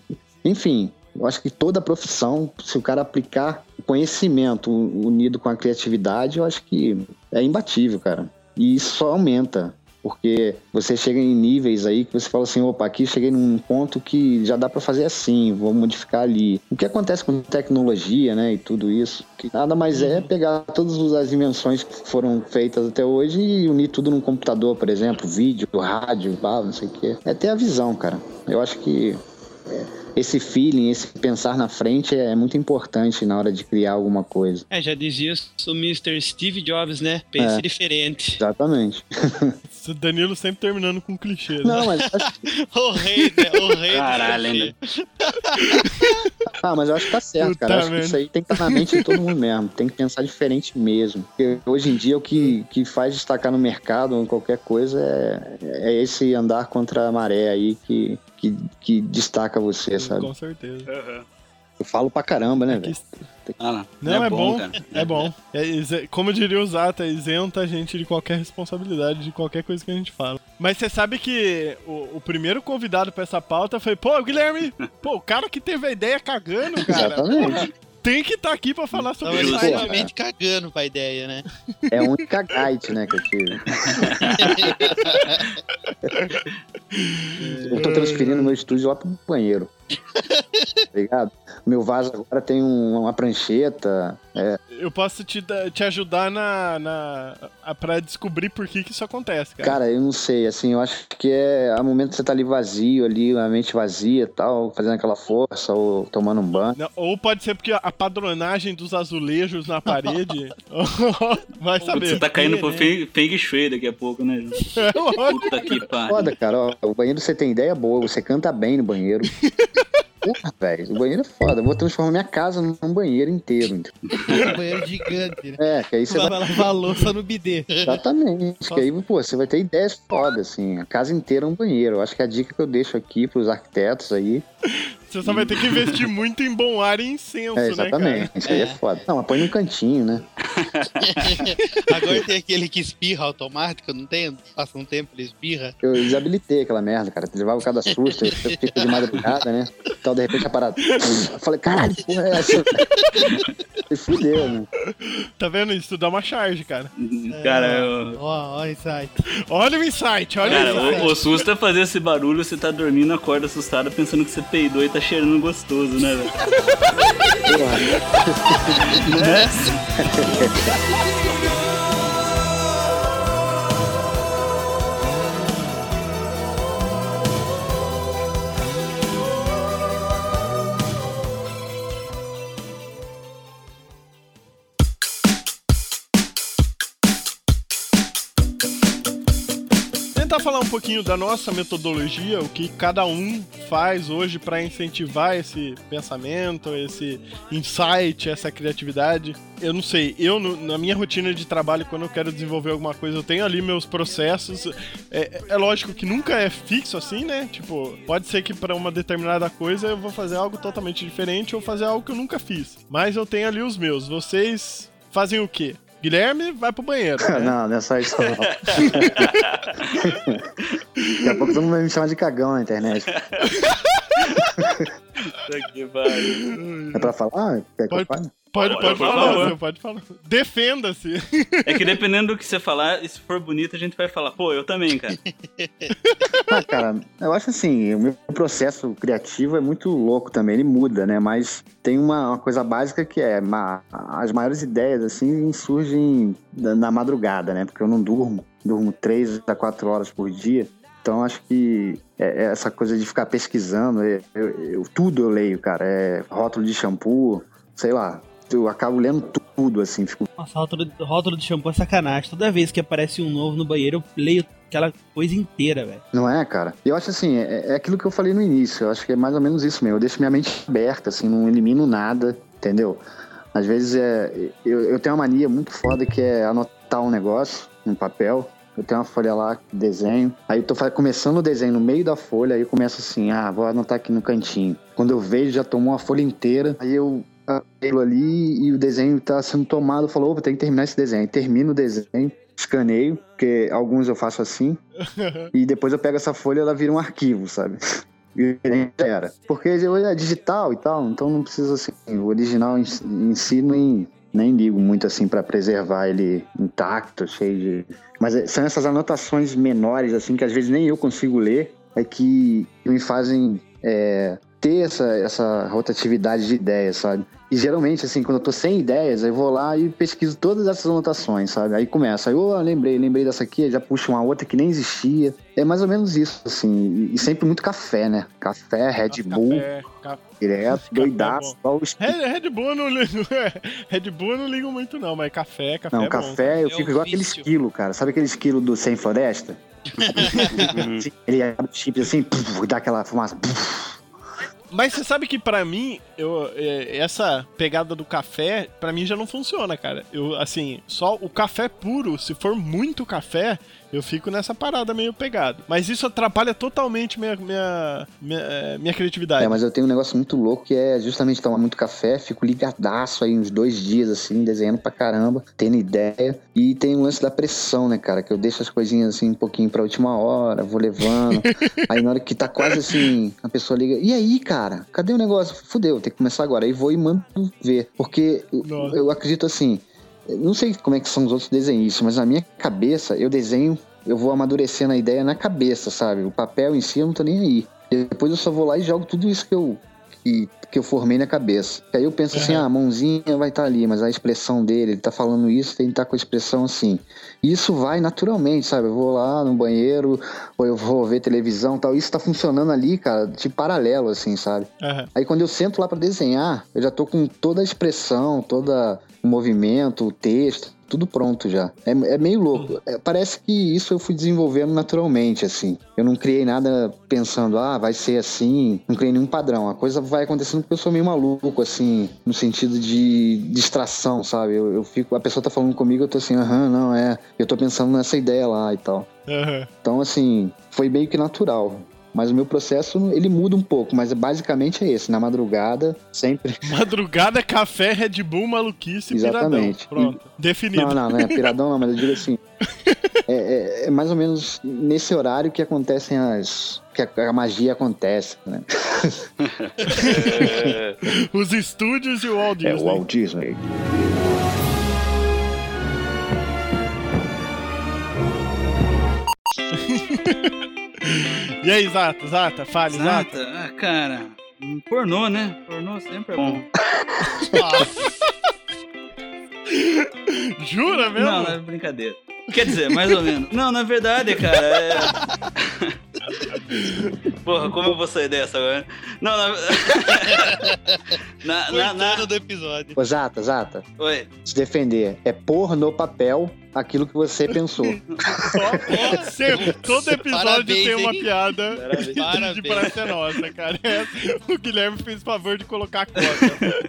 Enfim, eu acho que toda profissão, se o cara aplicar o conhecimento unido com a criatividade, eu acho que é imbatível, cara. E isso só aumenta. Porque você chega em níveis aí que você fala assim, opa, aqui cheguei num ponto que já dá pra fazer assim, vou modificar ali. O que acontece com tecnologia, né, e tudo isso, que nada mais é pegar todas as invenções que foram feitas até hoje e unir tudo num computador, por exemplo, vídeo, rádio, blá, não sei o quê. É ter a visão, cara. Eu acho que esse feeling, esse pensar na frente é muito importante na hora de criar alguma coisa. É, já dizia o Mr. Steve Jobs, né? Pense É. diferente. Exatamente. Esse Danilo sempre terminando com clichê. né? Não, mas [LAUGHS] O rei, né? O rei. do Caralho, ainda. Ah, mas eu acho que tá certo, cara. Eu acho que isso aí tem que estar na mente de todo mundo mesmo. Tem que pensar diferente mesmo. Porque hoje em dia o que, que faz destacar no mercado ou em qualquer coisa é, é esse andar contra a maré aí que, que, que destaca você, sabe? Com certeza. Eu falo pra caramba, né, velho? Ah, lá. Não, é, bom, cara. é bom. É como diria o Zata, isenta a gente de qualquer responsabilidade, de qualquer coisa que a gente fala. Mas você sabe que o, o primeiro convidado pra essa pauta foi, pô, Guilherme, [LAUGHS] pô, o cara que teve a ideia cagando, cara. Exatamente. Tem que estar aqui pra falar sobre isso. Exatamente cagando pra ideia, né? [LAUGHS] É a única guide, né, que eu tive. [LAUGHS] Eu tô transferindo meu estúdio lá pro banheiro. [LAUGHS] Tá ligado? Meu vaso agora tem um- uma prancheta. É, Eu posso te, te ajudar na, na, pra descobrir por que, que isso acontece, cara. Cara, eu não sei, assim, eu acho que é a momento que você tá ali vazio, ali, a mente vazia e tal, fazendo aquela força, ou tomando um banho. Não, ou pode ser porque a padronagem dos azulejos na parede. [LAUGHS] [LAUGHS] Vai saber. Você tá caindo pro né? Feng, Shui daqui a pouco, né? É. [LAUGHS] Puta que pariu. Foda, cara, ó, o banheiro você tem ideia boa, você canta bem no banheiro. Porra, velho, o banheiro é foda. Eu vou transformar minha casa num banheiro inteiro. Um banheiro gigante, né? É, que aí você Vai vai. lavar a louça no bidê. Exatamente. Que aí, pô, você vai ter ideias fodas, assim. A casa inteira é um banheiro. Eu acho que a dica que eu deixo aqui pros arquitetos aí. Você só vai ter que investir muito em bom ar e incenso, É, né, exatamente. Isso aí é foda. Não, mas põe num cantinho, né? [LAUGHS] Agora tem aquele que espirra automático, não tem? Passa um tempo, ele espirra. Eu desabilitei aquela merda, cara. Levava cada susto, eu fico de madrugada, né? Então, de repente, a parada. Eu falei, caralho, que porra é essa? E fudeu, né? cara? Tá vendo? Isso dá uma charge, cara. Cara, eu- Ó, ó, insight. Olha o insight, olha Cara, o insight. o, o susto é fazer esse barulho, você tá dormindo, acorda assustado, pensando que você peidou e tá cheirando gostoso, né, velho? Porra. [LAUGHS] [LAUGHS] Tentar falar um pouquinho da nossa metodologia, o que cada um faz hoje pra incentivar esse pensamento, esse insight, essa criatividade. Eu não sei, eu na minha rotina de trabalho, quando eu quero desenvolver alguma coisa, eu tenho ali meus processos. É, é lógico que nunca é fixo assim, né? Tipo, pode ser que pra uma determinada coisa eu vou fazer algo totalmente diferente ou fazer algo que eu nunca fiz. Mas eu tenho ali os meus. Vocês fazem o quê? Guilherme vai pro banheiro. né? [LAUGHS] Não, não é só isso. não. [LAUGHS] Daqui a pouco todo mundo vai me chamar de cagão na internet. [LAUGHS] É pra falar? Quer que eu Pode- fale? Pode, Pode, pode falar, favor. você pode falar. Defenda-se. É que dependendo do que você falar, e se for bonito, a gente vai falar, pô, eu também, cara. [LAUGHS] Ah, cara, eu acho assim, o meu processo criativo é muito louco também, ele muda, né? Mas tem uma, uma coisa básica que é, ma- as maiores ideias, assim, surgem na, na madrugada, né? Porque eu não durmo, durmo três a quatro horas por dia. Então acho que é- é essa coisa de ficar pesquisando, é- eu, eu- tudo eu leio, cara. É rótulo de shampoo, sei lá. eu acabo lendo tudo, assim, fico Nossa, rótulo, rótulo de shampoo é sacanagem. Toda vez que aparece um novo no banheiro, eu leio aquela coisa inteira, velho. Não é, cara? Eu acho assim, é, é aquilo que eu falei no início. Eu acho que é mais ou menos isso mesmo. Eu deixo minha mente aberta, assim, não elimino nada, entendeu? Às vezes é. Eu, eu tenho uma mania muito foda que é anotar um negócio no papel. Eu tenho uma folha lá, desenho. Aí eu tô começando o desenho no meio da folha, aí eu começo assim, ah, vou anotar aqui no cantinho. Quando eu vejo, já tomou a folha inteira. Aí eu aquilo ali e o desenho tá sendo tomado. Eu falo, opa, tem que terminar esse desenho. Termino o desenho, escaneio, porque alguns eu faço assim. [LAUGHS] e depois eu pego essa folha e ela vira um arquivo, sabe? [LAUGHS] E era. Porque é digital e tal, então não precisa assim. O original em, em si nem, nem ligo muito assim pra preservar ele intacto, cheio de. Mas é- são essas anotações menores, assim, que às vezes nem eu consigo ler, é que me fazem é, ter essa, essa rotatividade de ideias, sabe? E geralmente, assim, quando eu tô sem ideias, eu vou lá e pesquiso todas essas anotações, sabe? Aí começa, aí, oh, lembrei, lembrei dessa aqui, já puxo uma outra que nem existia. É mais ou menos isso, assim. E, e sempre muito café, né? Café, Red Bull, Café, café. direto, Café doidaço. bom. igual os- Red, Red Bull eu não ligo. [LAUGHS] Red Bull eu não ligo muito, não, mas café, café Não, é bom. café, eu É fico igual aquele esquilo, cara. Sabe aquele esquilo do Sem Floresta? [LAUGHS] Assim, Ele abre o chip assim, puf, dá aquela fumaça. puf. Mas você sabe que pra mim, eu, é, essa pegada do café, pra mim já não funciona, cara. Eu, assim, só o café puro, se for muito café, eu fico nessa parada meio pegado. Mas isso atrapalha totalmente minha, minha, minha, é, minha criatividade. É, mas eu tenho um negócio muito louco que é justamente tomar muito café, fico ligadaço aí uns dois dias, assim, desenhando pra caramba, tendo ideia. E tem o lance da pressão, né, cara? Que eu deixo as coisinhas assim um pouquinho pra última hora, vou levando. [LAUGHS] aí na hora que tá quase assim, a pessoa liga, e aí, cara? Cadê o negócio? Fudeu, tem que começar agora. Aí vou e mando ver. Porque eu, Nossa. eu acredito assim. Não sei como é que são os outros desenhistas, mas na minha cabeça eu desenho, eu vou amadurecendo a ideia na cabeça, sabe? O papel em si eu não tô nem aí. Depois eu só vou lá e jogo tudo isso que eu, que, que eu formei na cabeça. Aí eu penso assim, ah, a mãozinha vai estar ali, mas a expressão dele, ele tá falando isso, tem que estar com a expressão assim. E isso vai naturalmente, sabe? Eu vou lá no banheiro, ou eu vou ver televisão e tal. Isso tá funcionando ali, cara, de paralelo, assim, sabe? Aham. Aí quando eu sento lá pra desenhar, eu já tô com toda a expressão, toda o movimento, o texto, tudo pronto já. É, é meio louco. É, parece que isso eu fui desenvolvendo naturalmente, assim. Eu não criei nada pensando, ah, vai ser assim, não criei nenhum padrão. A coisa vai acontecendo porque eu sou meio maluco, assim, no sentido de distração, sabe? Eu, eu fico, a pessoa tá falando comigo, eu tô assim, aham, não, é. Eu tô pensando nessa ideia lá e tal. Aham. Então, assim, foi meio que natural. Mas o meu processo, ele muda um pouco, mas basicamente é esse. Na madrugada, sempre. [LAUGHS] Madrugada, café, Red Bull, maluquice e Exatamente. piradão. Pronto. Definido. Não, não, não é [LAUGHS] piradão, não, mas eu digo assim. É, é- é mais ou menos nesse horário que acontecem as. que a, a magia acontece, né? [LAUGHS] Os estúdios e o Walt É Disney. o Walt Disney. E aí, Zata, Zata, fale, Zata. Exata, ah, cara. Pornô, né? Pornô sempre é bom. [LAUGHS] Jura mesmo? Não, não é brincadeira. Quer dizer, mais ou menos. Não, na verdade, cara, é. [LAUGHS] Porra, como eu vou sair dessa agora? Não, na. [LAUGHS] na, na, na... Do episódio. Ô, Zata, Zata, Oi. se defender. É pôr no papel aquilo que você pensou. Só- Sempre, todo episódio Parabéns, tem uma hein? piada Parabéns. de Parabéns. parece nossa, cara. Essa- O Guilherme fez favor de colocar a cota.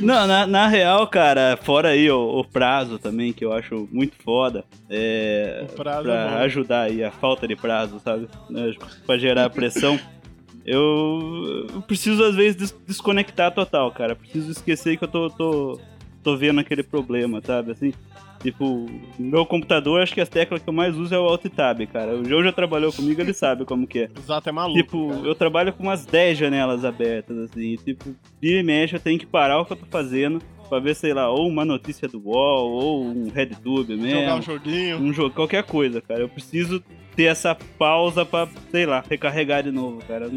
Não, na, na real, cara, fora aí o, o prazo também, que eu acho muito foda. É. Pra é ajudar aí a falta de prazo, sabe? Né, Pra gerar pressão. Eu, eu preciso, às vezes, des- desconectar total, cara. Preciso esquecer que eu tô, tô, tô vendo aquele problema, sabe? Assim, tipo, no meu computador, acho que as teclas que eu mais uso é o Alt Tab, cara. O João já trabalhou comigo, ele sabe como que é. [LAUGHS] O Zata é maluco. Tipo, cara. eu trabalho com umas 10 janelas abertas, assim. e, Tipo, vira e mexe, eu tenho que parar o que eu tô fazendo pra ver, sei lá, ou uma notícia do UOL, ou um RedTube Jogar um mesmo. joguinho. Um jogo, qualquer coisa, cara. Eu preciso ter essa pausa pra, sei lá, recarregar de novo, cara.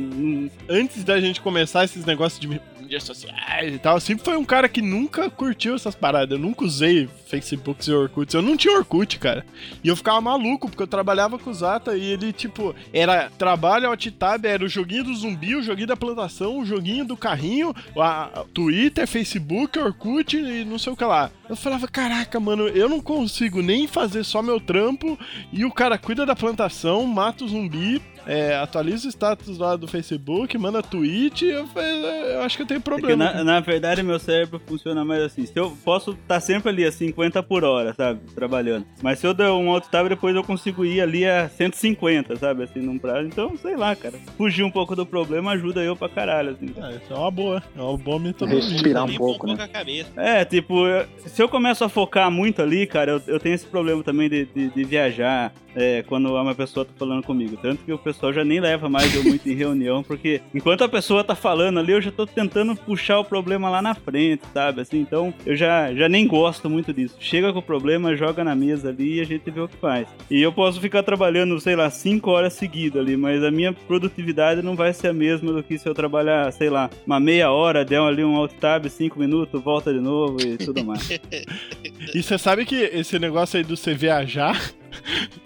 Antes da gente começar esses negócios de mídias sociais e tal, sempre foi um cara que nunca curtiu essas paradas. Eu nunca usei Facebook e Orkut. Eu não tinha Orkut, cara. E eu ficava maluco, porque eu trabalhava com o Zata e ele, tipo, era trabalho, alt tab, era o joguinho do zumbi, o joguinho da plantação, o joguinho do carrinho, a- Twitter, Facebook, Orkut e não sei o que lá. Eu falava, caraca, mano, eu não consigo nem fazer só meu trampo e o cara cuida da plantação, mata o zumbi, é, atualiza o status lá do Facebook, manda tweet. Eu, eu acho que eu tenho É problema. na, na verdade, meu cérebro funciona mais assim. Se eu posso estar sempre ali a 50 por hora, sabe? Trabalhando. Mas se eu der um alt tab, depois eu consigo ir ali a 150, sabe? Assim, num prazo. Então, sei lá, cara. Fugir um pouco do problema ajuda eu pra caralho, assim. É, isso é uma boa, é uma boa metodologia. Respirar um um pouco, né? a cabeça. É, tipo, eu- se eu começo a focar muito ali, cara, eu, eu tenho esse problema também de, de, de viajar é, quando uma pessoa tá falando comigo. Tanto que o pessoal já nem leva mais eu muito em reunião, porque enquanto a pessoa tá falando ali, eu já tô tentando puxar o problema lá na frente, sabe? Assim, então eu já, já nem gosto muito disso. Chega com o problema, joga na mesa ali e a gente vê o que faz. E eu posso ficar trabalhando, sei lá, 5 horas seguidas ali, mas a minha produtividade não vai ser a mesma do que se eu trabalhar, sei lá, uma meia hora, der ali um alt tab, 5 minutos, volta de novo e tudo mais. [LAUGHS] E você sabe que esse negócio aí do você viajar,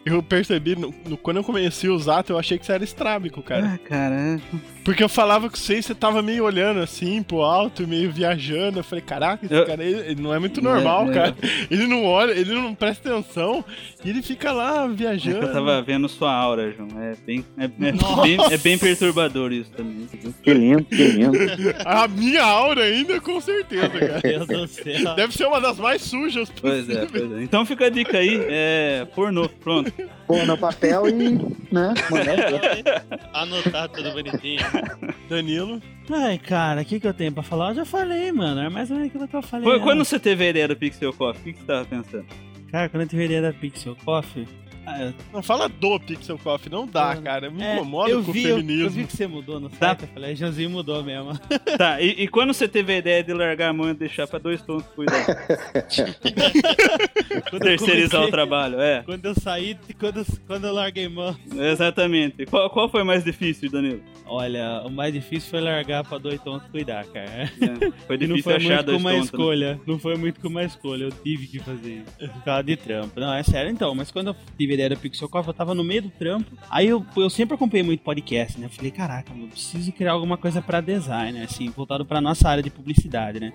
eu percebi, no, no- quando eu conheci o Zato, eu achei que você era estrábico, cara. Ah, cara, Porque eu falava com você e você tava meio olhando assim pro alto, meio viajando. Eu falei, caraca, esse Eu- cara ele, ele não é muito é- normal, não é. cara. Ele não olha, ele não presta atenção e ele fica lá É viajando. eu tava vendo sua aura, João. É bem, é, é bem, é bem perturbador isso também. Que lindo, que lindo. [LAUGHS] A minha aura ainda, com certeza, cara. [LAUGHS] Deus do céu. Deve ser uma das mais sujas Pois é, pois é. Então fica a dica aí, é pornô, pronto. Pô, no papel e, né, [LAUGHS] Anotar tudo bonitinho. [LAUGHS] Danilo. Ai, cara, o que, que eu tenho pra falar? Eu já falei, mano. É mais ou menos aquilo que eu falei. Né? Quando você teve a ideia do Pixel Coffee, o que, que você tava pensando? Cara, quando eu tive a ideia da Pixel Coffee. Eu- Não fala do Pixel Coffee, não dá, cara. Me é, incomoda eu com o vi, eu, feminismo. eu vi que você mudou no Tá. site. Eu falei, Joãozinho mudou mesmo. [LAUGHS] Tá, e, e quando você teve a ideia de largar a mão e deixar pra dois tontos cuidar? Eu [LAUGHS] Terceirizar comecei- o trabalho, é. Quando eu saí, quando, quando eu larguei mão. Exatamente. Qual, qual foi mais difícil, Danilo? Olha, o mais difícil foi largar pra dois tontos cuidar, cara. É, Foi [LAUGHS] E não difícil foi achar muito com dois uma tontos. né? escolha. Não foi muito com uma escolha. Eu tive que fazer isso. Por causa de trampo. Não, é sério então. Mas quando eu tive ideia da Pixel Coffee, eu tava no meio do trampo. Aí eu, eu sempre acompanhei muito podcast, né? Eu falei, caraca, eu preciso criar alguma coisa pra design, né? Assim, voltado pra nossa área de publicidade, né?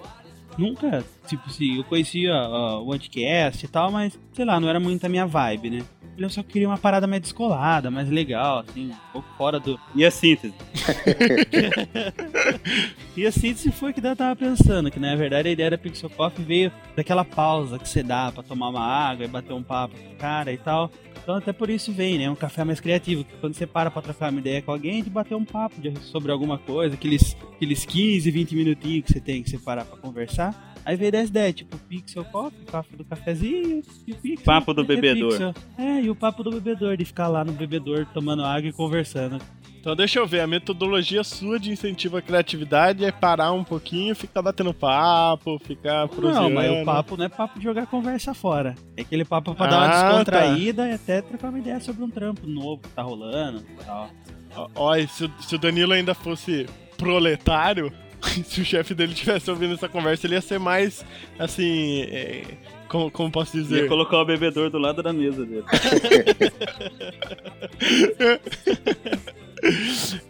Nunca, tipo assim, eu conhecia ó, o Anticast e tal, mas sei lá, não era muito a minha vibe, né? Eu só queria uma parada mais descolada, mais legal, assim, um pouco fora do, E a síntese? [LAUGHS] e a síntese foi que eu tava pensando, que na verdade a ideia da Pixel Coffee veio daquela pausa que você dá pra tomar uma água e bater um papo com o cara e tal. Então até por isso vem, né? Um café mais criativo, que quando você para pra trocar uma ideia com alguém, de bater um papo sobre alguma coisa, aqueles, aqueles 15, 20 minutinhos que você tem que separar pra conversar. Aí veio dessa ideia, tipo, Pixel Coffee, papo do cafezinho e o Pixel. Papo do é bebedor. Pixel. É, e o papo do bebedor, de ficar lá no bebedor tomando água e conversando. Então deixa eu ver, a metodologia sua de incentivo à criatividade é parar um pouquinho, ficar batendo papo, ficar proseando. Não, mas o papo não é papo de jogar conversa fora. É aquele papo pra dar uma Ah, descontraída e até trocar uma ideia sobre um trampo novo que tá rolando e tal. Ó, ó, e se, se o Danilo ainda fosse proletário, [LAUGHS] se o chefe dele tivesse ouvindo essa conversa, ele ia ser mais, assim, é, como, como posso Ia dizer? colocar o bebedor do lado da mesa dele. [LAUGHS]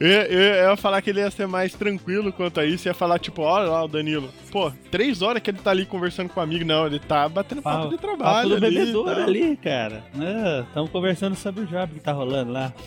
Eu, eu, eu ia falar que ele ia ser mais tranquilo quanto a isso, ia falar tipo, olha lá o Danilo, pô, três horas que ele tá ali conversando com o amigo, não, ele tá batendo papo, de trabalho papo do bebedor tá. ali, cara. Estamos conversando sobre o job que tá rolando lá. [LAUGHS]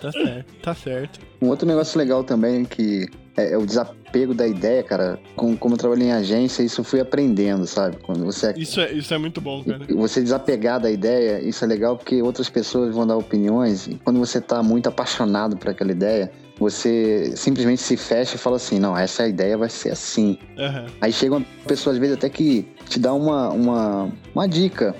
Tá certo, tá certo. Um outro negócio legal também que é, é o desapego da ideia, cara. Com, como eu trabalhei em agência, isso eu fui aprendendo, sabe? Quando você Isso é, isso é muito bom, cara. você desapegar da ideia, isso é legal porque outras pessoas vão dar opiniões e quando você tá muito apaixonado por aquela ideia, você simplesmente se fecha e fala assim, não, essa ideia vai ser assim. Aham. Aí chega uma pessoa, às vezes, até que te dá uma, uma, uma dica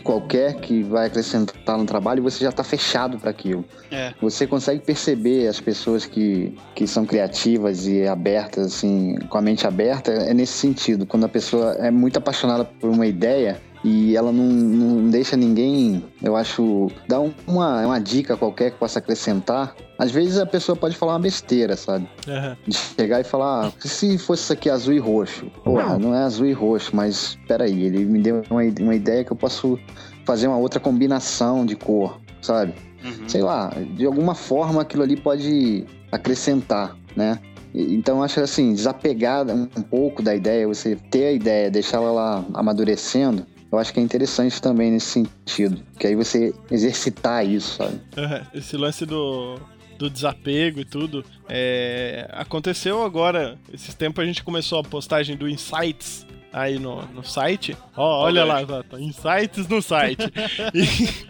qualquer que vai acrescentar no trabalho você já tá fechado para aquilo. É. Você consegue perceber as pessoas que, que são criativas e abertas, assim, com a mente aberta, é nesse sentido. Quando a pessoa é muito apaixonada por uma ideia, e ela não, não deixa ninguém, eu acho, dar um- uma, uma dica qualquer que possa acrescentar. Às vezes a pessoa pode falar uma besteira, sabe? Aham. De chegar e falar, ah, e se fosse isso aqui azul e roxo? Porra, não é azul e roxo, mas peraí, ele me deu uma, uma ideia que eu posso fazer uma outra combinação de cor, sabe? Uhum. sei lá, de alguma forma aquilo ali pode acrescentar, né? Então eu acho assim, desapegar um um pouco da ideia, você ter a ideia, deixar ela lá amadurecendo, eu acho que é interessante também nesse sentido. Que aí você exercitar isso, sabe? Aham, Esse lance do, do desapego e tudo. é, aconteceu agora. Esses tempos a gente começou a postagem do Insights aí no, no site. Ó, olha lá, Insights no site. [LAUGHS] E,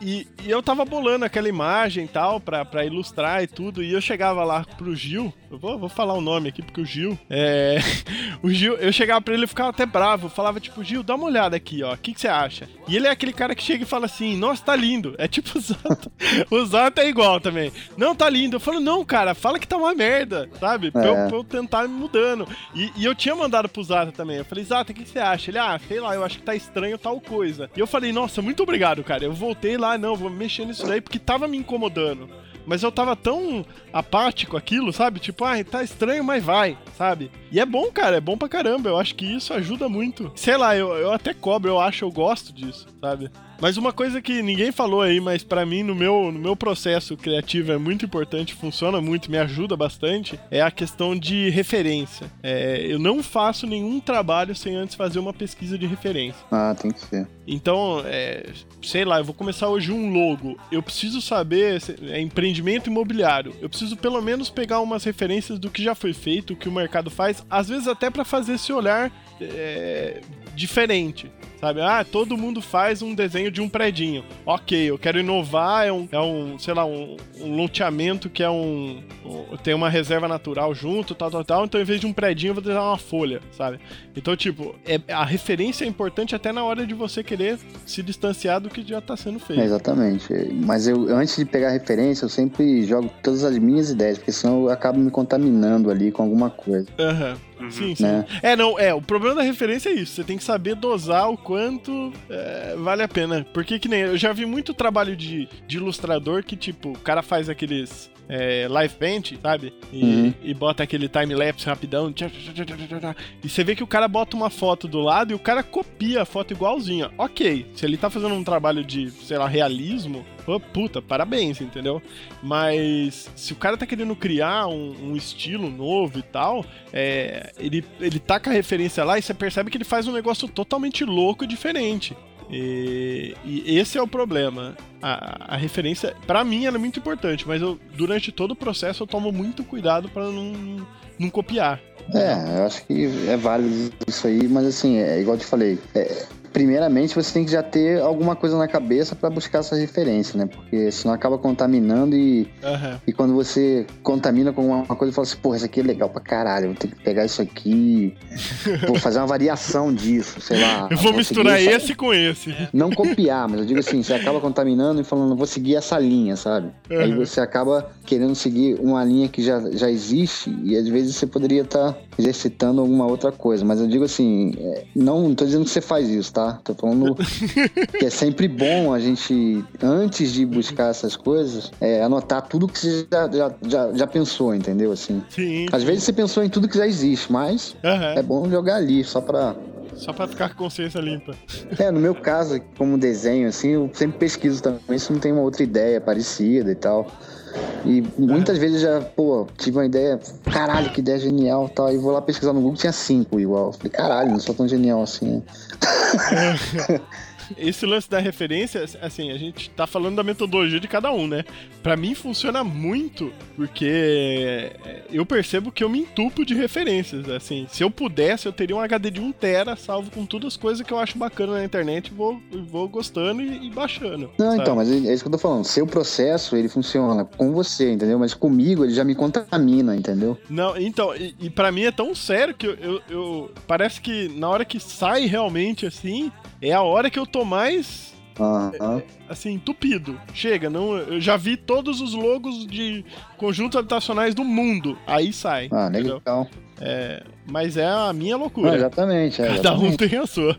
e- e eu tava bolando aquela imagem e tal pra, pra ilustrar e tudo. E eu chegava lá pro Gil. Eu vou, vou falar o nome aqui porque o Gil. É. [LAUGHS] O Gil, eu chegava pra ele e ficava até bravo. Eu falava, tipo, Gil, dá uma olhada aqui, ó. O que, que você acha? E ele é aquele cara que chega e fala assim, nossa, tá lindo. É tipo o Zata. [LAUGHS] o Zata é igual também. Não, tá lindo. Eu falo, não, cara, fala que tá uma merda, sabe? Pra, eu, É. pra eu tentar ir mudando. E, e eu tinha mandado pro Zata também. Eu falei, Zata, o que, que você acha? Ele, ah, sei lá, eu acho que tá estranho tal coisa. E eu falei, nossa, muito obrigado, cara. Eu voltei lá, não, vou mexer nisso daí porque tava me incomodando. Mas eu tava tão apático aquilo, sabe? Tipo, ah, tá estranho, mas vai, sabe? E é bom, cara, é bom pra caramba. Eu acho que isso ajuda muito. Sei lá, eu, eu até cobro, eu acho, eu gosto disso, sabe? Mas uma coisa que ninguém falou aí, mas pra mim, no meu, no meu processo criativo é muito importante, funciona muito, me ajuda bastante, é a questão de referência. É, eu não faço nenhum trabalho sem antes fazer uma pesquisa de referência. Ah, tem que ser. Então, é, sei lá, eu vou começar hoje um logo. Eu preciso saber, é empreendimento imobiliário. Eu preciso pelo menos pegar umas referências do que já foi feito, o que o mercado faz, às vezes até pra fazer esse olhar é, diferente. Sabe, ah, todo mundo faz um desenho de um predinho. Ok, eu quero inovar, é um, é um sei lá, um, um loteamento que é um, um- Tem uma reserva natural junto, tal, tal, tal. Então, em vez de um predinho, eu vou desenhar uma folha, sabe? Então, tipo, é, a referência é importante até na hora de você querer se distanciar do que já tá sendo feito. É, exatamente. Mas eu, antes de pegar referência, eu sempre jogo todas as minhas ideias, porque senão eu acabo me contaminando ali com alguma coisa. Aham. Sim, sim. Né? É, não, é, o problema da referência é isso. Você tem que saber dosar o quanto é, vale a pena. Porque que nem eu já vi muito trabalho de, de ilustrador que, tipo, o cara faz aqueles é, live paint, sabe? E, Uhum. e bota aquele time-lapse rapidão. tchá, tchá, tchá. E você vê que o cara bota uma foto do lado e o cara copia a foto igualzinha. Ok, se ele tá fazendo um trabalho de, sei lá, realismo, pô, puta, parabéns, entendeu? Mas se o cara tá querendo criar um, um estilo novo e tal, é, ele, ele taca a referência lá e você percebe que ele faz um negócio totalmente louco e diferente. E, e esse é o problema. A, a referência, pra mim, ela é muito importante, mas eu, durante todo o processo eu tomo muito cuidado pra não, não copiar. É, eu acho que é válido isso aí, mas assim, é igual eu te falei. é, primeiramente, você tem que já ter alguma coisa na cabeça pra buscar essa referência, né? Porque senão acaba contaminando e, Aham. e quando você contamina com alguma coisa, fala assim, porra, isso aqui é legal pra caralho, vou ter que pegar isso aqui, [LAUGHS] vou fazer uma variação disso, sei lá. Eu vou misturar essa- esse com esse. Não copiar, mas eu digo assim, você acaba contaminando e falando, vou seguir essa linha, sabe? Aí Uhum. você acaba querendo seguir uma linha que já, já existe e às vezes você poderia estar exercitando alguma outra coisa. Mas eu digo assim, é, não, não tô dizendo que você faz isso, tá? Tô falando que é sempre bom a gente, antes de buscar essas coisas, é, anotar tudo que você já, já, já, já pensou, entendeu? Assim. Sim. Às vezes você pensou em tudo que já existe, mas Aham. é bom jogar ali, só pra Só pra ficar com consciência limpa. é, no meu caso, como desenho, assim, eu sempre pesquiso também se não tem uma outra ideia parecida e tal. E muitas vezes já, pô, tive uma ideia, caralho, que ideia genial e tal. E vou lá pesquisar no Google, tinha cinco igual. Falei, caralho, não sou tão genial assim. [LAUGHS] Esse lance da referência, assim, a gente tá falando da metodologia de cada um, né? Pra mim funciona muito, porque eu percebo que eu me entupo de referências, assim. Se eu pudesse, eu teria um HD de 1 tera, salvo com todas as coisas que eu acho bacana na internet, e vou, vou gostando e, e baixando. Não, sabe? então, mas é isso que eu tô falando. Seu processo, ele funciona com você, entendeu? Mas comigo, ele já me contamina, entendeu? Não, então, e, e para mim é tão sério que eu, eu, eu- Parece que na hora que sai realmente assim, é a hora que eu tô mais. Aham. Assim, entupido. Chega, não, eu já vi todos os logos de conjuntos habitacionais do mundo. Aí sai. Ah, legal. É, mas é a minha Não, loucura. exatamente, é, [LAUGHS] Cada um tem a sua.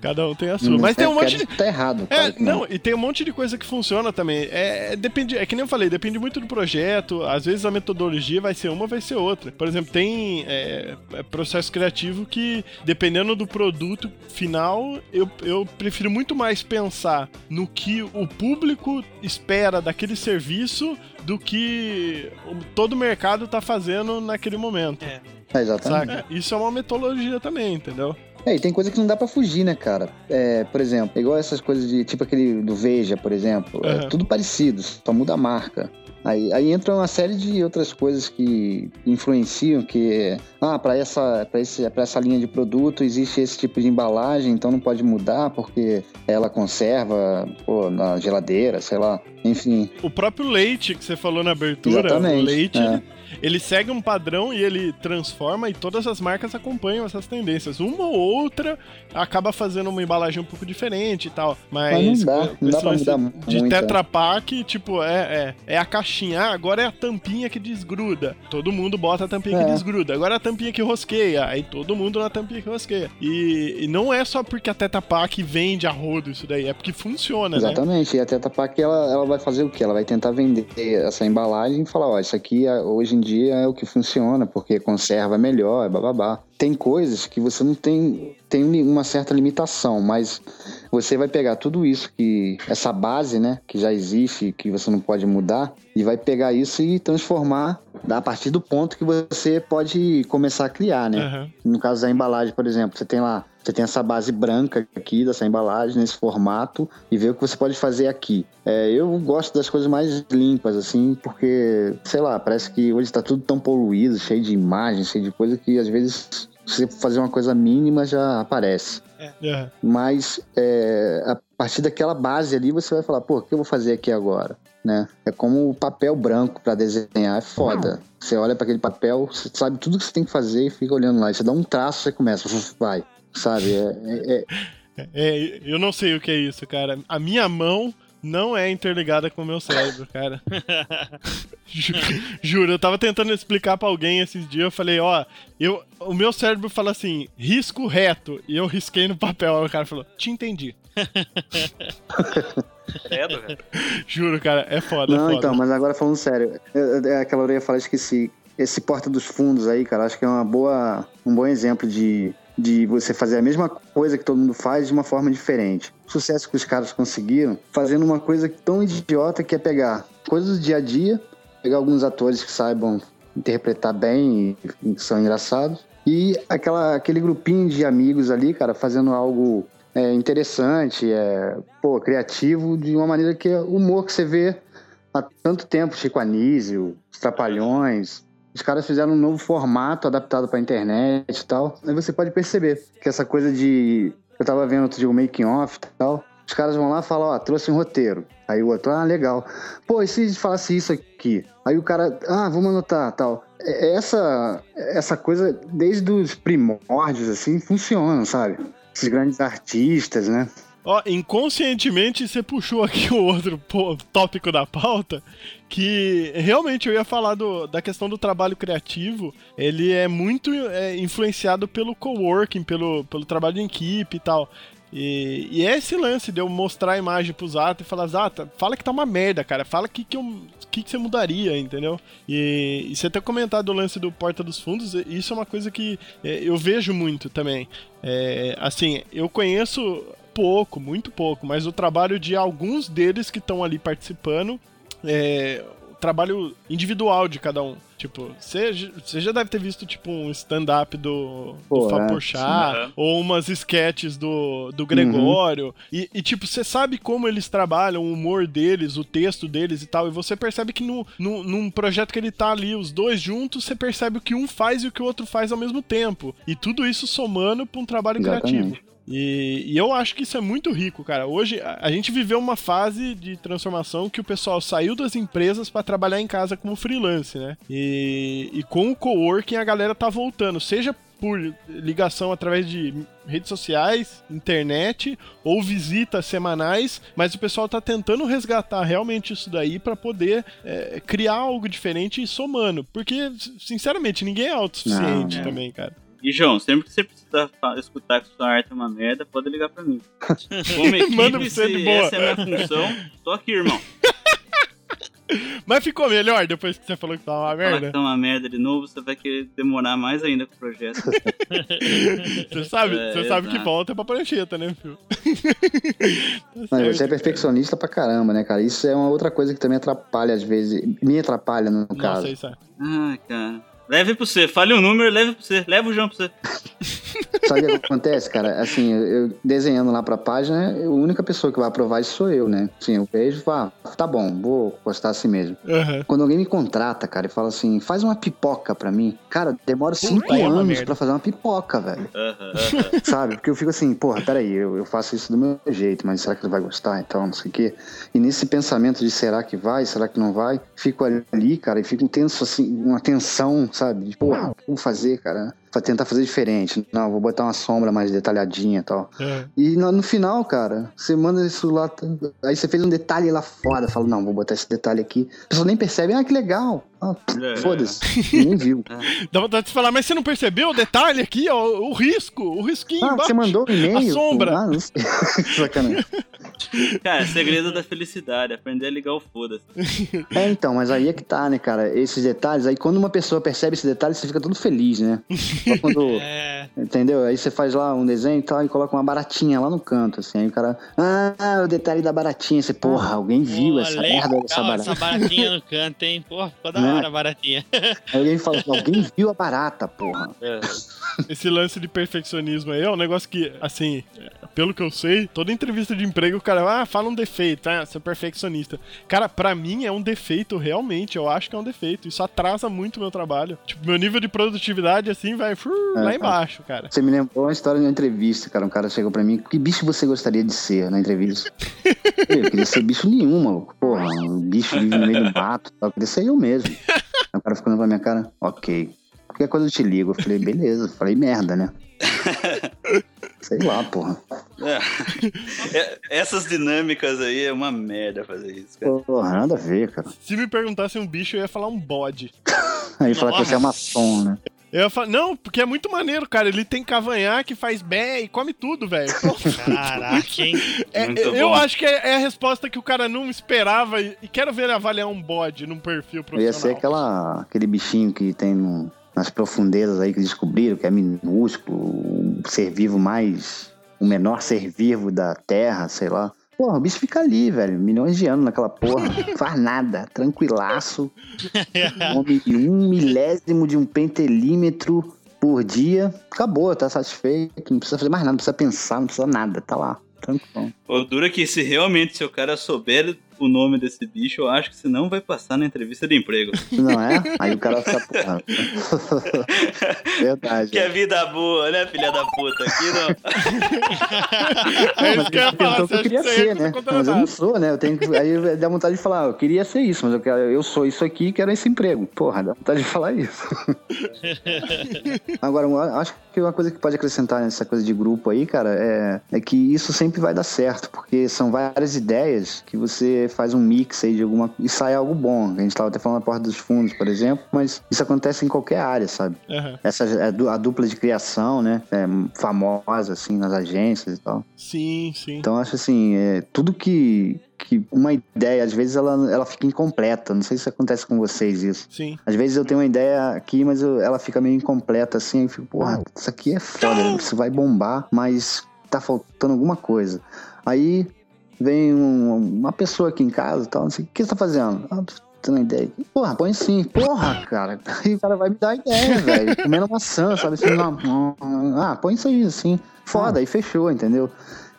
Cada um tem a sua. Mas tem um É, monte de. Tá errado. É, não, e tem um monte de coisa que funciona também. É, é, depende, é que nem eu falei, depende muito do projeto. Às vezes a metodologia vai ser uma, vai ser outra. Por exemplo, tem é, é, processo criativo que, dependendo do produto final, eu, eu prefiro muito mais pensar no que o público espera daquele serviço do que todo o mercado tá fazendo naquele momento. É. É, exatamente. Saca? Isso é uma metodologia também, entendeu? É, e tem coisa que não dá pra fugir, né, cara? É, por exemplo, igual essas coisas de, tipo aquele do Veja, por exemplo. É Aham. tudo parecido, só muda a marca. Aí, aí entra uma série de outras coisas que influenciam, que, ah, para essa, pra esse, pra essa linha de produto existe esse tipo de embalagem, então não pode mudar porque ela conserva pô, na geladeira, sei lá. Enfim, O próprio leite que você falou na abertura, Exatamente, o leite, é. Ele, segue um padrão e ele transforma e todas as marcas acompanham essas tendências. Uma ou outra acaba fazendo uma embalagem um pouco diferente e tal. Mas, Mas não dá, não dá pra mudar De muito, Tetra Pak, tipo, é, é, é a caixinha. Ah, agora é a tampinha que desgruda. Todo mundo bota a tampinha que É. desgruda. Agora é a tampinha que rosqueia. Aí todo mundo na tampinha que rosqueia. E, e não é só porque a Tetra Pak vende a rodo isso daí, é porque funciona, né? Exatamente, e a Tetra Pak ela, ela vai fazer o quê? Ela vai tentar vender essa embalagem e falar, ó, isso aqui é- hoje em dia é o que funciona, porque conserva melhor, bababá. Tem coisas que você não tem, tem uma certa limitação, mas você vai pegar tudo isso que essa base, né, que já existe, que você não pode mudar, e vai pegar isso e transformar a partir do ponto que você pode começar a criar, né? Aham. No caso da embalagem, por exemplo, você tem lá, você tem essa base branca aqui dessa embalagem, nesse formato, e vê o que você pode fazer aqui. É, eu gosto das coisas mais limpas, assim, porque, sei lá, parece que hoje está tudo tão poluído, cheio de imagens, cheio de coisa, que às vezes se você fazer uma coisa mínima já aparece. Aham. Mas é, a partir daquela base ali, você vai falar, pô, o que eu vou fazer aqui agora? Né? É como o papel branco para desenhar, é foda. Você olha para aquele papel, você sabe tudo que você tem que fazer e fica olhando lá. E você dá um traço, você começa, [LAUGHS] vai. Sabe? É, é- é- É, eu não sei o que é isso, cara. A minha mão não é interligada com o meu cérebro, cara. Ju- [LAUGHS] Juro, eu tava tentando explicar pra alguém esses dias, eu falei, ó, eu, o meu cérebro fala assim, risco reto, e eu risquei no papel, aí o cara falou, te entendi. [LAUGHS] Credo, velho. Juro, cara, é foda, é Não, foda. então, mas agora falando sério, é, é aquela orelha fala, esqueci. Esse Porta dos Fundos aí, cara, acho que é uma boa, um bom exemplo de, de você fazer a mesma coisa que todo mundo faz de uma forma diferente. O sucesso que os caras conseguiram fazendo uma coisa tão idiota que é pegar coisas do dia a dia, pegar alguns atores que saibam interpretar bem e que são engraçados, e aquela, aquele grupinho de amigos ali, cara, fazendo algo é, interessante, é, pô, criativo, de uma maneira que é humor que você vê há tanto tempo, Chico Anísio, os Trapalhões. Os caras fizeram um novo formato adaptado pra internet e tal. Aí você pode perceber que essa coisa de. Eu tava vendo outro dia o making off e tal. Os caras vão lá e falam, ó, trouxe um roteiro. Aí o outro, ah, legal. Pô, e se falasse isso aqui? Aí o cara, ah, vamos anotar, tal. É- Essa, essa coisa, desde os primórdios, assim, funciona, sabe? Esses grandes artistas, né? Ó, inconscientemente você puxou aqui o outro tópico da pauta, que realmente eu ia falar do, da questão do trabalho criativo. Ele é muito é, influenciado pelo coworking, pelo, pelo trabalho em equipe e tal. E, e é esse lance de eu mostrar a imagem pro Zata e falar, Zata, fala que tá uma merda, cara. Fala que, que, eu, que, que você mudaria, entendeu? E, e você ter comentado o lance do Porta dos Fundos, isso é uma coisa que é, eu vejo muito também. É, assim, eu conheço pouco, muito pouco, mas o trabalho de alguns deles que estão ali participando, é, o trabalho individual de cada um. Tipo, você já deve ter visto, tipo, um stand-up do, do Pô, Fábio é, Porchat, sim. ou umas sketches do, do Gregório, e, e, tipo, você sabe como eles trabalham, o humor deles, o texto deles e tal, e você percebe que no, no, num projeto que ele tá ali, os dois juntos, você percebe o que um faz e o que o outro faz ao mesmo tempo. E tudo isso somando pra um trabalho Exatamente. criativo. E, e eu acho que isso é muito rico, cara. Hoje a, a gente viveu uma fase de transformação que o pessoal saiu das empresas pra trabalhar em casa como freelance, né? E, e com o coworking a galera tá voltando, seja por ligação através de redes sociais, internet ou visitas semanais, mas o pessoal tá tentando resgatar realmente isso daí pra poder é, criar algo diferente e somando, porque sinceramente ninguém é autossuficiente Não, também, cara. E, João, sempre que você precisar fa- escutar que sua arte é uma merda, pode ligar pra mim. [LAUGHS] Como equipe, Manda pra você de boa. essa é a minha função, tô aqui, irmão. [LAUGHS] Mas ficou melhor depois que você falou que tava uma Falar que merda? tá uma merda de novo, você vai querer demorar mais ainda com o projeto. [LAUGHS] Você sabe, É, você sabe que volta pra prancheta, né, filho? Não, Tá você é perfeccionista pra caramba, né, cara? Isso é uma outra coisa que também atrapalha, às vezes. Me atrapalha, no cara. caso. Nossa, isso é. Ah, cara. Leve pra você, fale um número, leve pra você. Leva o João pra [LAUGHS] você. Sabe o que acontece, cara? Assim, eu, desenhando lá pra página, a única pessoa que vai aprovar isso sou eu, né? Assim, eu vejo e falo, ah, tá bom, vou postar assim mesmo. Aham. Quando alguém me contrata, cara, e fala assim, faz uma pipoca pra mim, cara, demora cinco é anos merda. pra fazer uma pipoca, velho. Aham. [LAUGHS] Sabe? Porque eu fico assim, porra, peraí, eu, eu faço isso do meu jeito, mas será que ele vai gostar? Então, não sei o quê. E nesse pensamento de será que vai, será que não vai, fico ali, cara, e fico tenso, assim, uma tensão, sabe? De, porra, o que eu vou fazer, cara? Pra tentar fazer diferente. Não, vou botar uma sombra mais detalhadinha e tal. É. E no, no final, cara, você manda isso lá. Aí você fez um detalhe lá fora. Fala, não, vou botar esse detalhe aqui. A pessoa nem percebe, ah, que legal. Ah, É. Foda-se, [LAUGHS] nem viu. Dá vontade de falar, mas você não percebeu o detalhe aqui, ó? O risco, o risquinho Ah, embaixo. você mandou um e-mail? A sombra. Ah, não sei. [LAUGHS] Sacanagem. Cara, é segredo da felicidade, aprender a ligar o foda-se. [LAUGHS] É, então, mas aí é que tá, né, cara? Esses detalhes, aí quando uma pessoa percebe esse detalhe, você fica todo feliz, né? Só quando. [LAUGHS] É. Entendeu? Aí você faz lá um desenho e tal e coloca uma baratinha lá no canto, assim. Aí o cara. Ah, o detalhe da baratinha. Você, porra, alguém viu Pô, essa legal merda dessa barata. essa baratinha no canto, hein? Pô, ficou da Né? hora a baratinha. Aí alguém fala, alguém viu a barata, porra. Esse lance de perfeccionismo aí é um negócio que, assim, pelo que eu sei, toda entrevista de emprego o cara, ah, fala um defeito, ah, você é perfeccionista. Cara, pra mim é um defeito realmente, eu acho que é um defeito. Isso atrasa muito o meu trabalho. Tipo, meu nível de produtividade, assim, vai fru, É, lá embaixo, cara. Você me lembrou uma história de uma entrevista, cara. Um cara chegou pra mim, que bicho você gostaria de ser na entrevista? [LAUGHS] eu queria ser bicho nenhum, maluco. Porra, um bicho vive no meio do mato. Eu queria ser eu mesmo. Aí o cara ficou olhando pra minha cara, ok. Qualquer coisa eu te ligo. Eu falei, beleza. Falei, merda, né? [LAUGHS] Sei lá, porra. É, essas dinâmicas aí é uma merda fazer isso, cara. Porra, nada a ver, cara. Se me perguntasse um bicho, eu ia falar um bode. [LAUGHS] Aí falar que você é maçom, né? Eu ia falar, não, porque é muito maneiro, cara. Ele tem cavanhaque, faz bem e come tudo, velho. [LAUGHS] Caraca, hein? É, Muito eu bom. acho que é, é a resposta que o cara não esperava e, e quero ver ele avaliar um bode num perfil profissional. ia ser aquela, aquele bichinho que tem no- nas profundezas aí que descobriram, que é minúsculo, o ser vivo mais. o menor ser vivo da Terra, sei lá. Porra, o bicho fica ali, velho, milhões de anos naquela porra. Não [LAUGHS] faz nada, tranquilaço. [LAUGHS] Um milésimo de um pentelímetro por dia. Acabou, tá satisfeito. Não precisa fazer mais nada, não precisa pensar, não precisa nada. Tá lá, tranquilo. O duro é que se realmente se o cara souber o nome desse bicho, eu acho que você não vai passar na entrevista de emprego. Não é? Aí o cara fica, porra. [LAUGHS] Verdade. Que é vida boa, né, filha da puta? Aqui não. É isso que eu Pensou que eu queria que ser, né? Mas eu não sou, né? Eu tenho que... Aí dá vontade de falar, eu queria ser isso, mas eu, quero... eu sou isso aqui e quero esse emprego. Porra, dá vontade de falar isso. [LAUGHS] Agora, eu acho que uma coisa que pode acrescentar nessa coisa de grupo aí, cara, é, é que isso sempre vai dar certo, porque são várias ideias que você faz um mix aí de alguma e sai algo bom. A gente tava até falando da porta dos fundos, por exemplo, mas isso acontece em qualquer área, sabe? Aham. Essa a du- a dupla de criação, né? É famosa, assim, nas agências e tal. Sim, sim. Então, eu acho assim, é, tudo que, que uma ideia, às vezes ela, ela fica incompleta. Não sei se acontece com vocês isso. Sim. Às vezes eu tenho uma ideia aqui, mas eu- ela fica meio incompleta assim. Eu fico, porra, isso aqui é foda, isso vai bombar, mas tá faltando alguma coisa. Aí vem um- uma pessoa aqui em casa e tal, não sei, o que você tá fazendo? Ah, tô tendo ideia. Porra, põe sim. Porra, cara. [LAUGHS] Aí o cara vai me dar ideia, velho. Comendo maçã, sabe? Assim, não, ah, põe isso aí, assim. Foda, aí fechou, entendeu?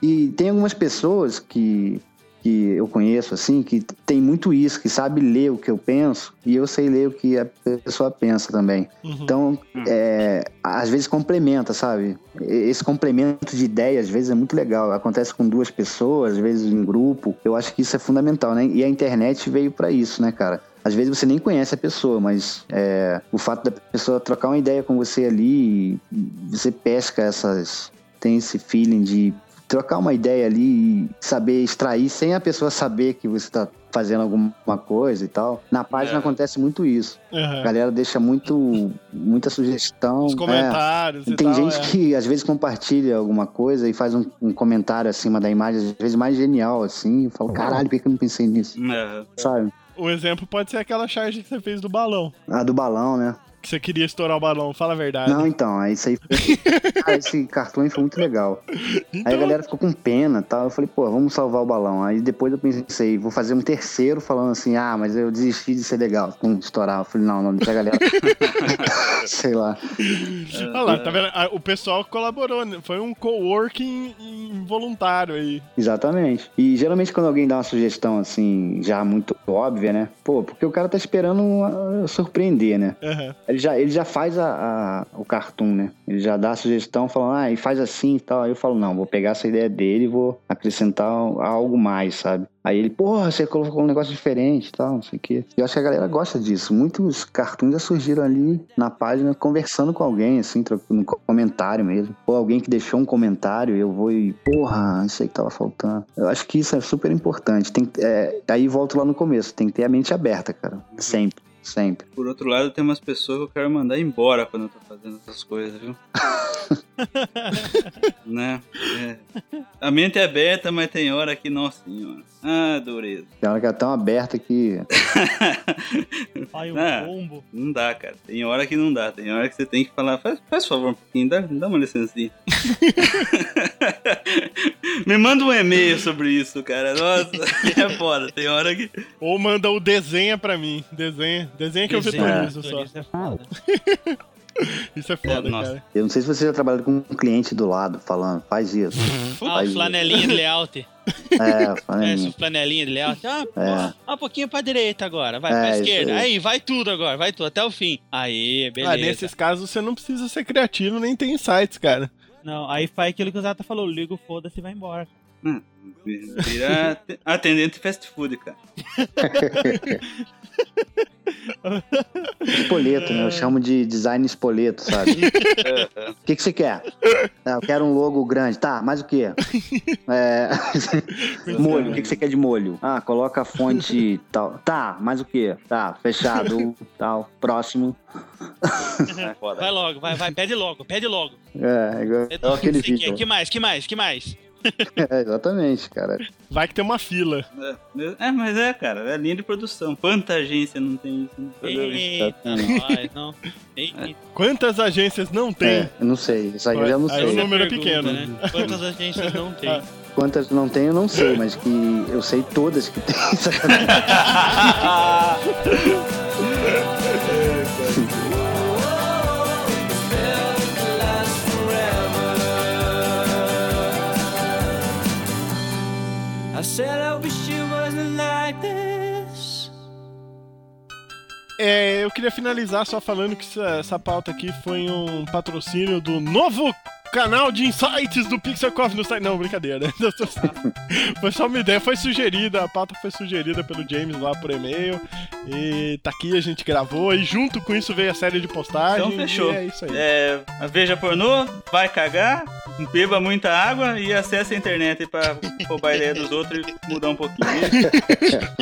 E tem algumas pessoas que, que eu conheço, assim, que tem muito isso, que sabe ler o que eu penso e eu sei ler o que a pessoa pensa também. Uhum. Então, é, às vezes complementa, sabe? Esse complemento de ideia, às vezes, é muito legal. Acontece com duas pessoas, às vezes em grupo. Eu acho que isso é fundamental, né? E a internet veio pra isso, né, cara? Às vezes você nem conhece a pessoa, mas é, o fato da pessoa trocar uma ideia com você ali, você pesca essas. tem esse feeling de trocar uma ideia ali e saber extrair sem a pessoa saber que você está fazendo alguma coisa e tal. Na página É. acontece muito isso. A Aham. galera deixa muito, muita sugestão. Os é. comentários e Tem tal. gente é. que às vezes compartilha alguma coisa e faz um, um comentário acima da imagem, às vezes mais genial, assim. Eu falo, caralho, por que eu não pensei nisso? É. Sabe? O exemplo pode ser aquela charge que você fez do balão. A do balão, né? Que você queria estourar o balão, fala a verdade. Não, então, aí isso aí foi... Cara, [LAUGHS] esse cartão aí foi muito legal. Então, Aí a galera ficou com pena e tal. Eu falei, pô, vamos salvar o balão. Aí depois eu pensei, vou fazer um terceiro falando assim, ah, mas eu desisti de ser legal, com estourar. Eu falei, não, não, deixa a galera. [LAUGHS] [LAUGHS] Sei lá. Olha lá, tá vendo? Ah, O pessoal colaborou, né? foi um coworking involuntário aí. Exatamente. E geralmente quando alguém dá uma sugestão assim, já muito óbvia, né? Pô, porque o cara tá esperando surpreender, né? Aham. Ele já, ele já faz a, a- o cartoon, né? Ele já dá a sugestão falando, ah, e faz assim e tal. Aí eu falo, não, vou pegar essa ideia dele e vou acrescentar algo mais, sabe? Aí ele, porra, você colocou um negócio diferente e tal, não sei o quê. Eu acho que a galera gosta disso. Muitos cartoons já surgiram ali na página conversando com alguém, assim, no comentário mesmo. Ou alguém que deixou um comentário, eu vou e, porra, isso aí que tava faltando. Eu acho que isso é super importante. Tem, é, aí volto lá no começo, tem que ter a mente aberta, cara. Sempre, sempre. Por outro lado, tem umas pessoas que eu quero mandar embora quando eu tô fazendo essas coisas, viu? [LAUGHS] né? É. A mente é aberta, mas tem hora que, nossa senhora. Ah, dureza. Tem hora que é tão aberta que. [LAUGHS] Pai, um Ah. Não dá, cara. Tem hora que não dá. Tem hora que você tem que falar, faz, faz favor um pouquinho, dá, dá uma licencinha. [LAUGHS] Me manda um e-mail sobre isso, cara. Nossa, é foda. Tem hora que. Ou manda o desenha pra mim. Desenha. Desenha que eu vetorizo só. vetorizo é foda. [LAUGHS] Isso é foda, É, nossa. cara. Eu não sei se você já trabalhou com um cliente do lado falando, faz isso. Ah, Faz o flanelinha de layout. [LAUGHS] É, É, faz esse flanelinha de layout. Ah, É. ah, um pouquinho pra direita agora. Vai É, pra esquerda. aí. Aí. vai tudo agora. Vai tudo, até o fim. Aí, beleza. Ah, nesses casos você não precisa ser criativo nem ter insights, cara. Não, aí faz aquilo que o Zata falou, liga o foda-se e vai embora. Vira at- [LAUGHS] atendente fast food, cara. Espoleto, né? Eu chamo de design espoleto, sabe? [LAUGHS] O que, que você quer? Ah, eu quero um logo grande. Tá, mais o quê? É... [LAUGHS] molho, o que, que você quer de molho? Ah, coloca a fonte tal. Tá, mais o quê? Tá, fechado, tal. Próximo. É. Vai logo, vai, vai, pede logo, pede logo. É, igual, logo. aquele vídeo. Que mais, que mais, que mais? [LAUGHS] É, exatamente, cara. Vai que tem uma fila. É, mas é, cara, é linha de produção. Quanta agência não tem isso? Entendeu? Eita, nós, não. Eita, Quantas agências não tem? É, eu não sei. Isso aí eu já não Aí o sei. número é pequeno. né? Quantas agências não tem? Quantas não tem, eu não sei, mas que eu sei todas que tem. [LAUGHS] [LAUGHS] É, eu queria finalizar só falando que essa, essa pauta aqui foi um patrocínio do novo canal de insights do Pixel Coffee no site. Não, brincadeira. [LAUGHS] foi só uma ideia, foi sugerida, a pauta foi sugerida pelo James lá por e-mail. E tá aqui, a gente gravou. E junto com isso veio a série de postagem. Então fechou. E é isso aí. É, veja pornô, vai cagar, beba muita água e acesse a internet pra roubar a ideia dos outros e mudar um pouquinho.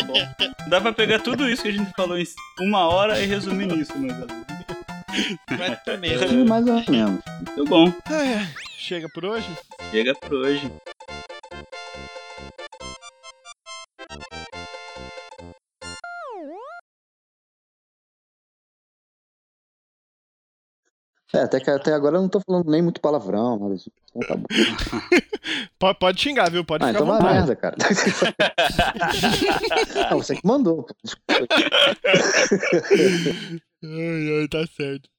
Bom, [LAUGHS] dá pra pegar tudo isso que a gente falou em uma hora e resumir nisso, mas Praticamente. Mais ou menos. muito bom. Ai, Chega por hoje? Chega por hoje. É, até, que, até agora eu não tô falando nem muito palavrão, disso. Então tá bom. [LAUGHS] Pode, pode xingar, viu? Pode Ah, ficar então vai merda, cara. [LAUGHS] Não, você que mandou. [LAUGHS] Desculpa. Ai, ai, tá certo.